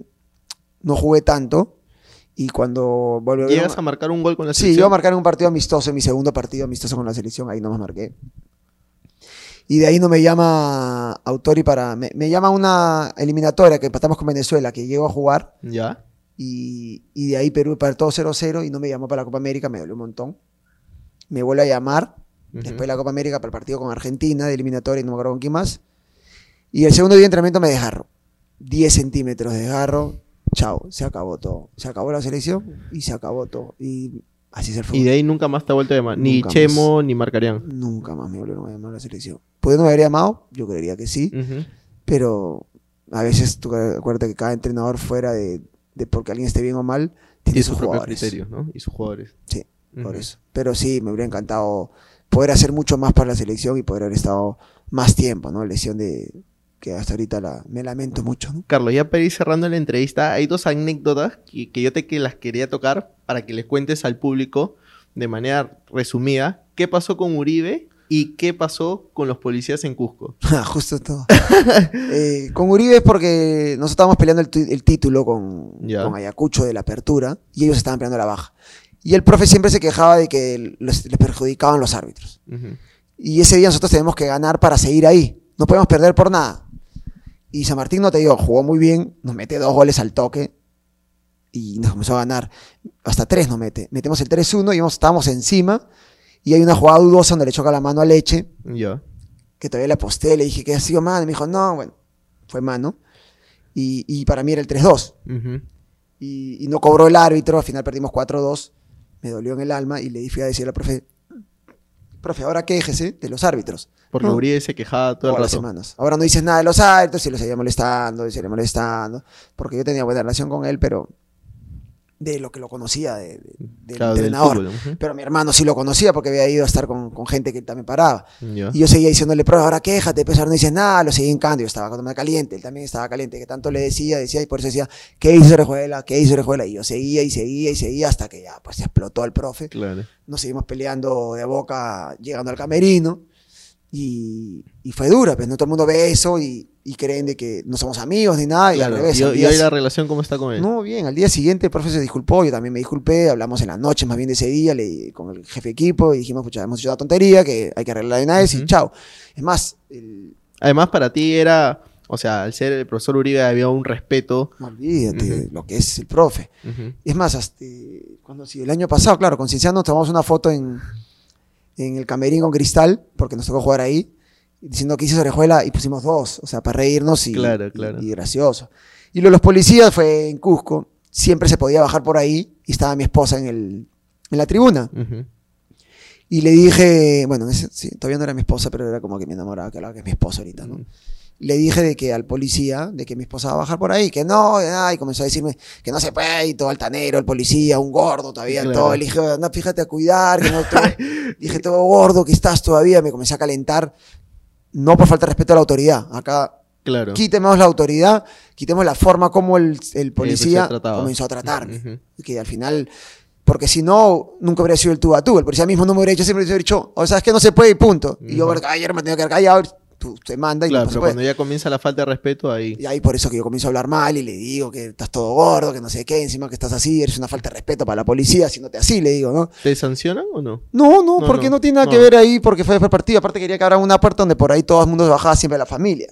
no jugué tanto. Y cuando ¿Llegas a marcar un gol con la Sí, selección? yo a marcar un partido amistoso, en mi segundo partido amistoso con la selección, ahí no me marqué. Y de ahí no me llama Autori para. Me, me llama una eliminatoria que empatamos con Venezuela, que llego a jugar. ¿Ya? Y, y de ahí Perú todo 0-0 y no me llamó para la Copa América, me dolió un montón. Me vuelve a llamar después de la Copa América para el partido con Argentina de eliminatoria y no me acuerdo con quién más. Y el segundo día de entrenamiento me desgarro. 10 centímetros de desgarro. Chao, se acabó todo. Se acabó la selección y se acabó todo. Y así el fútbol. Y de ahí nunca más te ha vuelto a llamar. Ni Chemo ni Marcarían. Nunca más me volvieron a llamar a la selección. ¿Puede no me haber llamado? Yo creería que sí. Pero a veces tú acuérdate que cada entrenador fuera de, de porque alguien esté bien o mal, tiene Y sus sus jugadores. criterios, ¿no? Y sus jugadores. Sí, por eso. Pero sí, me hubiera encantado poder hacer mucho más para la selección y poder haber estado más tiempo, ¿no? Lesión de que hasta ahorita la, me lamento mucho, ¿no? Carlos, ya para ir cerrando la entrevista, hay dos anécdotas que, que yo te que las quería tocar para que les cuentes al público de manera resumida qué pasó con Uribe ¿Y qué pasó con los policías en Cusco? Ah, Justo todo. Eh, con Uribe es porque nosotros estábamos peleando el, título con, con Ayacucho de la apertura y ellos estaban peleando la baja. Y el profe siempre se quejaba de que les, les perjudicaban los árbitros. Y ese día nosotros tenemos que ganar para seguir ahí. No podemos perder por nada. Y San Martín, no te digo, jugó muy bien, nos mete dos goles al toque y nos comenzó a ganar. Hasta tres nos mete. Metemos el 3-1 y estábamos encima. Y hay una jugada dudosa donde le choca la mano a Leche, Ya. que todavía le aposté, le dije que ha sido mano. Y me dijo, no, bueno, fue mano. Y, y para mí era el 3-2. Ujú. Y, y no cobró el árbitro, al final perdimos 4-2. Me dolió en el alma y le dije a decirle al profe, profe, ahora quéjese de los árbitros. Porque No. Uribe se quejaba Todas las semanas. Ahora no dices nada de los árbitros y lo seguía molestando, y seguía molestando. Porque yo tenía buena relación con él, pero de lo que lo conocía, de, de- del Claro, del entrenador. fútbol, ujú. pero mi hermano sí lo conocía porque había ido a estar con, con gente que él también paraba. Ya. Y yo seguía diciéndole, pero ahora quéjate, pues ahora no dices nada, lo seguía hincando. Yo estaba cuando me caliente, él también estaba caliente, que tanto le decía, decía, y por eso decía, ¿qué hizo Orejuela? ¿Qué hizo Orejuela? Y yo seguía y seguía y seguía hasta que ya, pues explotó el profe Claro. nos seguimos peleando de boca llegando al camerino y, y fue dura, pues no todo el mundo ve eso y, y creen de que no somos amigos ni nada y Claro. al revés. ¿Y, al y día hoy la relación cómo está con él? no, bien, al día siguiente el profe se disculpó, yo también me disculpé, hablamos en la noche más bien de ese día le- con el jefe de equipo y dijimos, pucha, hemos hecho una tontería, que hay que arreglar de una vez y chao. Es más, el- Además, para ti era, o sea, al ser el profesor Uribe había un respeto. no olvídate lo que es el profe. Es más, hasta, cuando sí, el año pasado, claro, con Cienciano tomamos una foto en, en el camerín con Cristal, porque nos tocó jugar ahí, diciendo que hice Orejuela y pusimos dos, o sea, para reírnos y, Claro, y- claro. y gracioso. Y lo de los policías fue en Cusco, siempre se podía bajar por ahí y estaba mi esposa en, el, en la tribuna. Ujú. Y le dije, bueno, ese- sí, todavía no era mi esposa, pero era como que me enamoraba, que, que es mi esposa ahorita, ¿no? Mm. Le dije de que al policía, de que mi esposa va a bajar por ahí, que no, y comenzó a decirme que no se puede, y todo altanero, el policía, un gordo todavía, Claro. todo. Le dije, no, fíjate a cuidar, que no todo- dije, todo gordo que estás todavía, me comencé a calentar, no por falta de respeto a la autoridad, acá Claro. quitemos la autoridad, quitemos la forma como el, el policía trataba. comenzó a tratarme. Ujú. Que al final, porque si no, nunca hubiera sido el tú a tú. El policía mismo no me hubiera dicho, siempre me hubiera dicho, o sea, es que no se puede y punto. Y yo, ayer me tenía que quedar callado, tú te manda y Claro, pero cuando ya comienza la falta de respeto, ahí. Y ahí por eso que yo comienzo a hablar mal y le digo que estás todo gordo, que no sé qué, encima que estás así, eres una falta de respeto para la policía, haciéndote así, le digo, ¿no? ¿Te sancionan o no? No, no, No, porque no, no, tiene nada no. que ver ahí, porque fue después del partido. Aparte quería que abra una puerta donde por ahí todo el mundo se bajaba siempre la familia.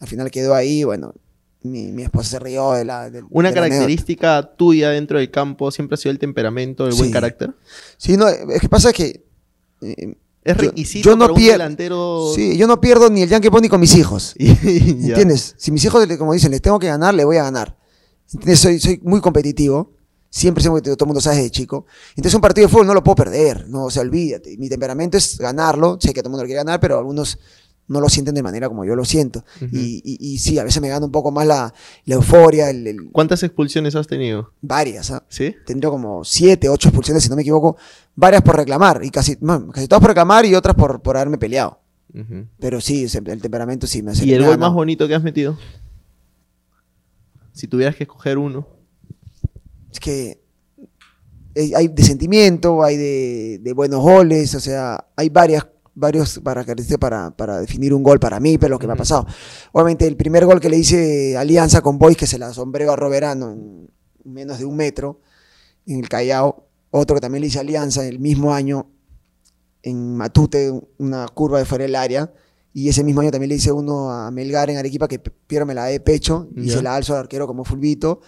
Al final quedó ahí, bueno, mi, mi esposa se rió de la... del- Una de la característica tuya dentro del campo siempre ha sido el temperamento, el buen carácter. Sí, no, es que pasa que... eh, Es Yo- requisito yo no para un delantero. Sí, yo no pierdo ni el Yankee Pony con mis hijos. ¿Entiendes? Si mis hijos, como dicen, les tengo que ganar, le voy a ganar. ¿Entiendes? Soy, soy muy competitivo. Siempre competitivo, todo el mundo sabe desde chico. Entonces un partido de fútbol no lo puedo perder. No, o sea, olvídate. Mi temperamento es ganarlo. Sé que todo el mundo lo quiere ganar, pero algunos no lo sienten de manera como yo lo siento. Y, y- y sí, a veces me gana un poco más la, la euforia, el- el- ¿Cuántas expulsiones has tenido? varias. ¿ah? ¿Sí? Tendría como siete, ocho expulsiones, si no me equivoco. Varias por reclamar. Y casi, casi todas por reclamar y otras por, por haberme peleado. Pero sí, el temperamento sí me hace. ¿Y el gol más bonito que has metido? Si tuvieras que escoger uno. Es que eh, hay de sentimiento, hay de, de buenos goles, o sea, hay varias varios para, para, para definir un gol para mí, pero lo que me ha pasado. Obviamente el primer gol que le hice Alianza con Boys, que se la sombreo a Roberano en menos de un metro, en el Callao. Otro que también le hice Alianza el mismo año, en Matute, una curva de fuera del área. Y ese mismo año también le hice uno a Melgar en Arequipa, que Piero me la de pecho, y se la alzo al arquero como fulbito,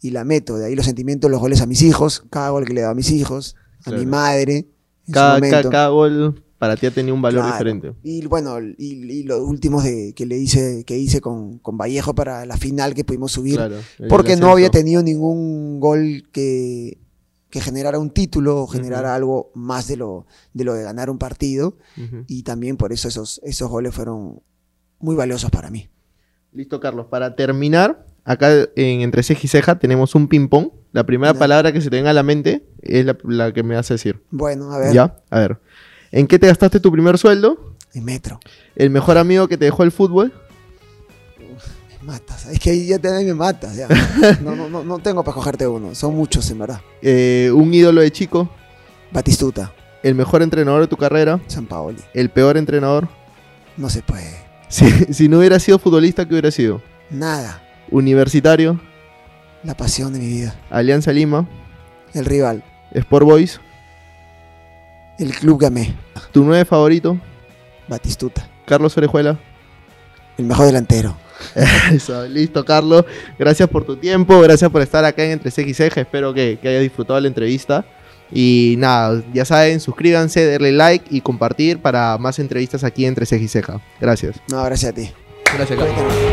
y la meto. De ahí los sentimientos, los goles a mis hijos, cada gol que le doy a mis hijos, a mi madre, en su Cada, cada, momento. cada gol para ti ha tenido un valor Claro. diferente. Y bueno, y, y los últimos de, que le hice, que hice con, con Vallejo para la final que pudimos subir, Claro, porque no había tenido ningún gol que, que generara un título o generara algo más de lo, de lo de ganar un partido. Y también por eso esos, esos goles fueron muy valiosos para mí. Listo, Carlos. Para terminar, acá en Entre Ceja y Ceja tenemos un ping-pong. La primera palabra que se te venga a la mente es la, la que me vas a decir. Bueno, a ver, ¿Ya? A ver. ¿En qué te gastaste tu primer sueldo? en metro. ¿El mejor amigo que te dejó el fútbol? Me matas. Es que ahí ya te me matas. Ya. No, no, no, no tengo para cogerte uno. Son muchos, en verdad. Eh, ¿Un ídolo de chico? Batistuta. El mejor entrenador de tu carrera. San Paoli. El peor entrenador. No se puede. Si, si no hubiera sido futbolista, ¿qué hubiera sido? Nada. Universitario. La pasión de mi vida. Alianza Lima. El rival. Sport Boys. El club Gamé. Tu nueve favorito. Batistuta. Carlos Orejuela. El mejor delantero. Eso, listo, Carlos. Gracias por tu tiempo, gracias por estar acá en Entre Ceja y Ceja. Espero que, que hayas disfrutado la entrevista. Y nada, ya saben, suscríbanse, denle like y compartir para más entrevistas aquí Entre Ceja y Ceja. Gracias. No, gracias a ti. Gracias, Carlos.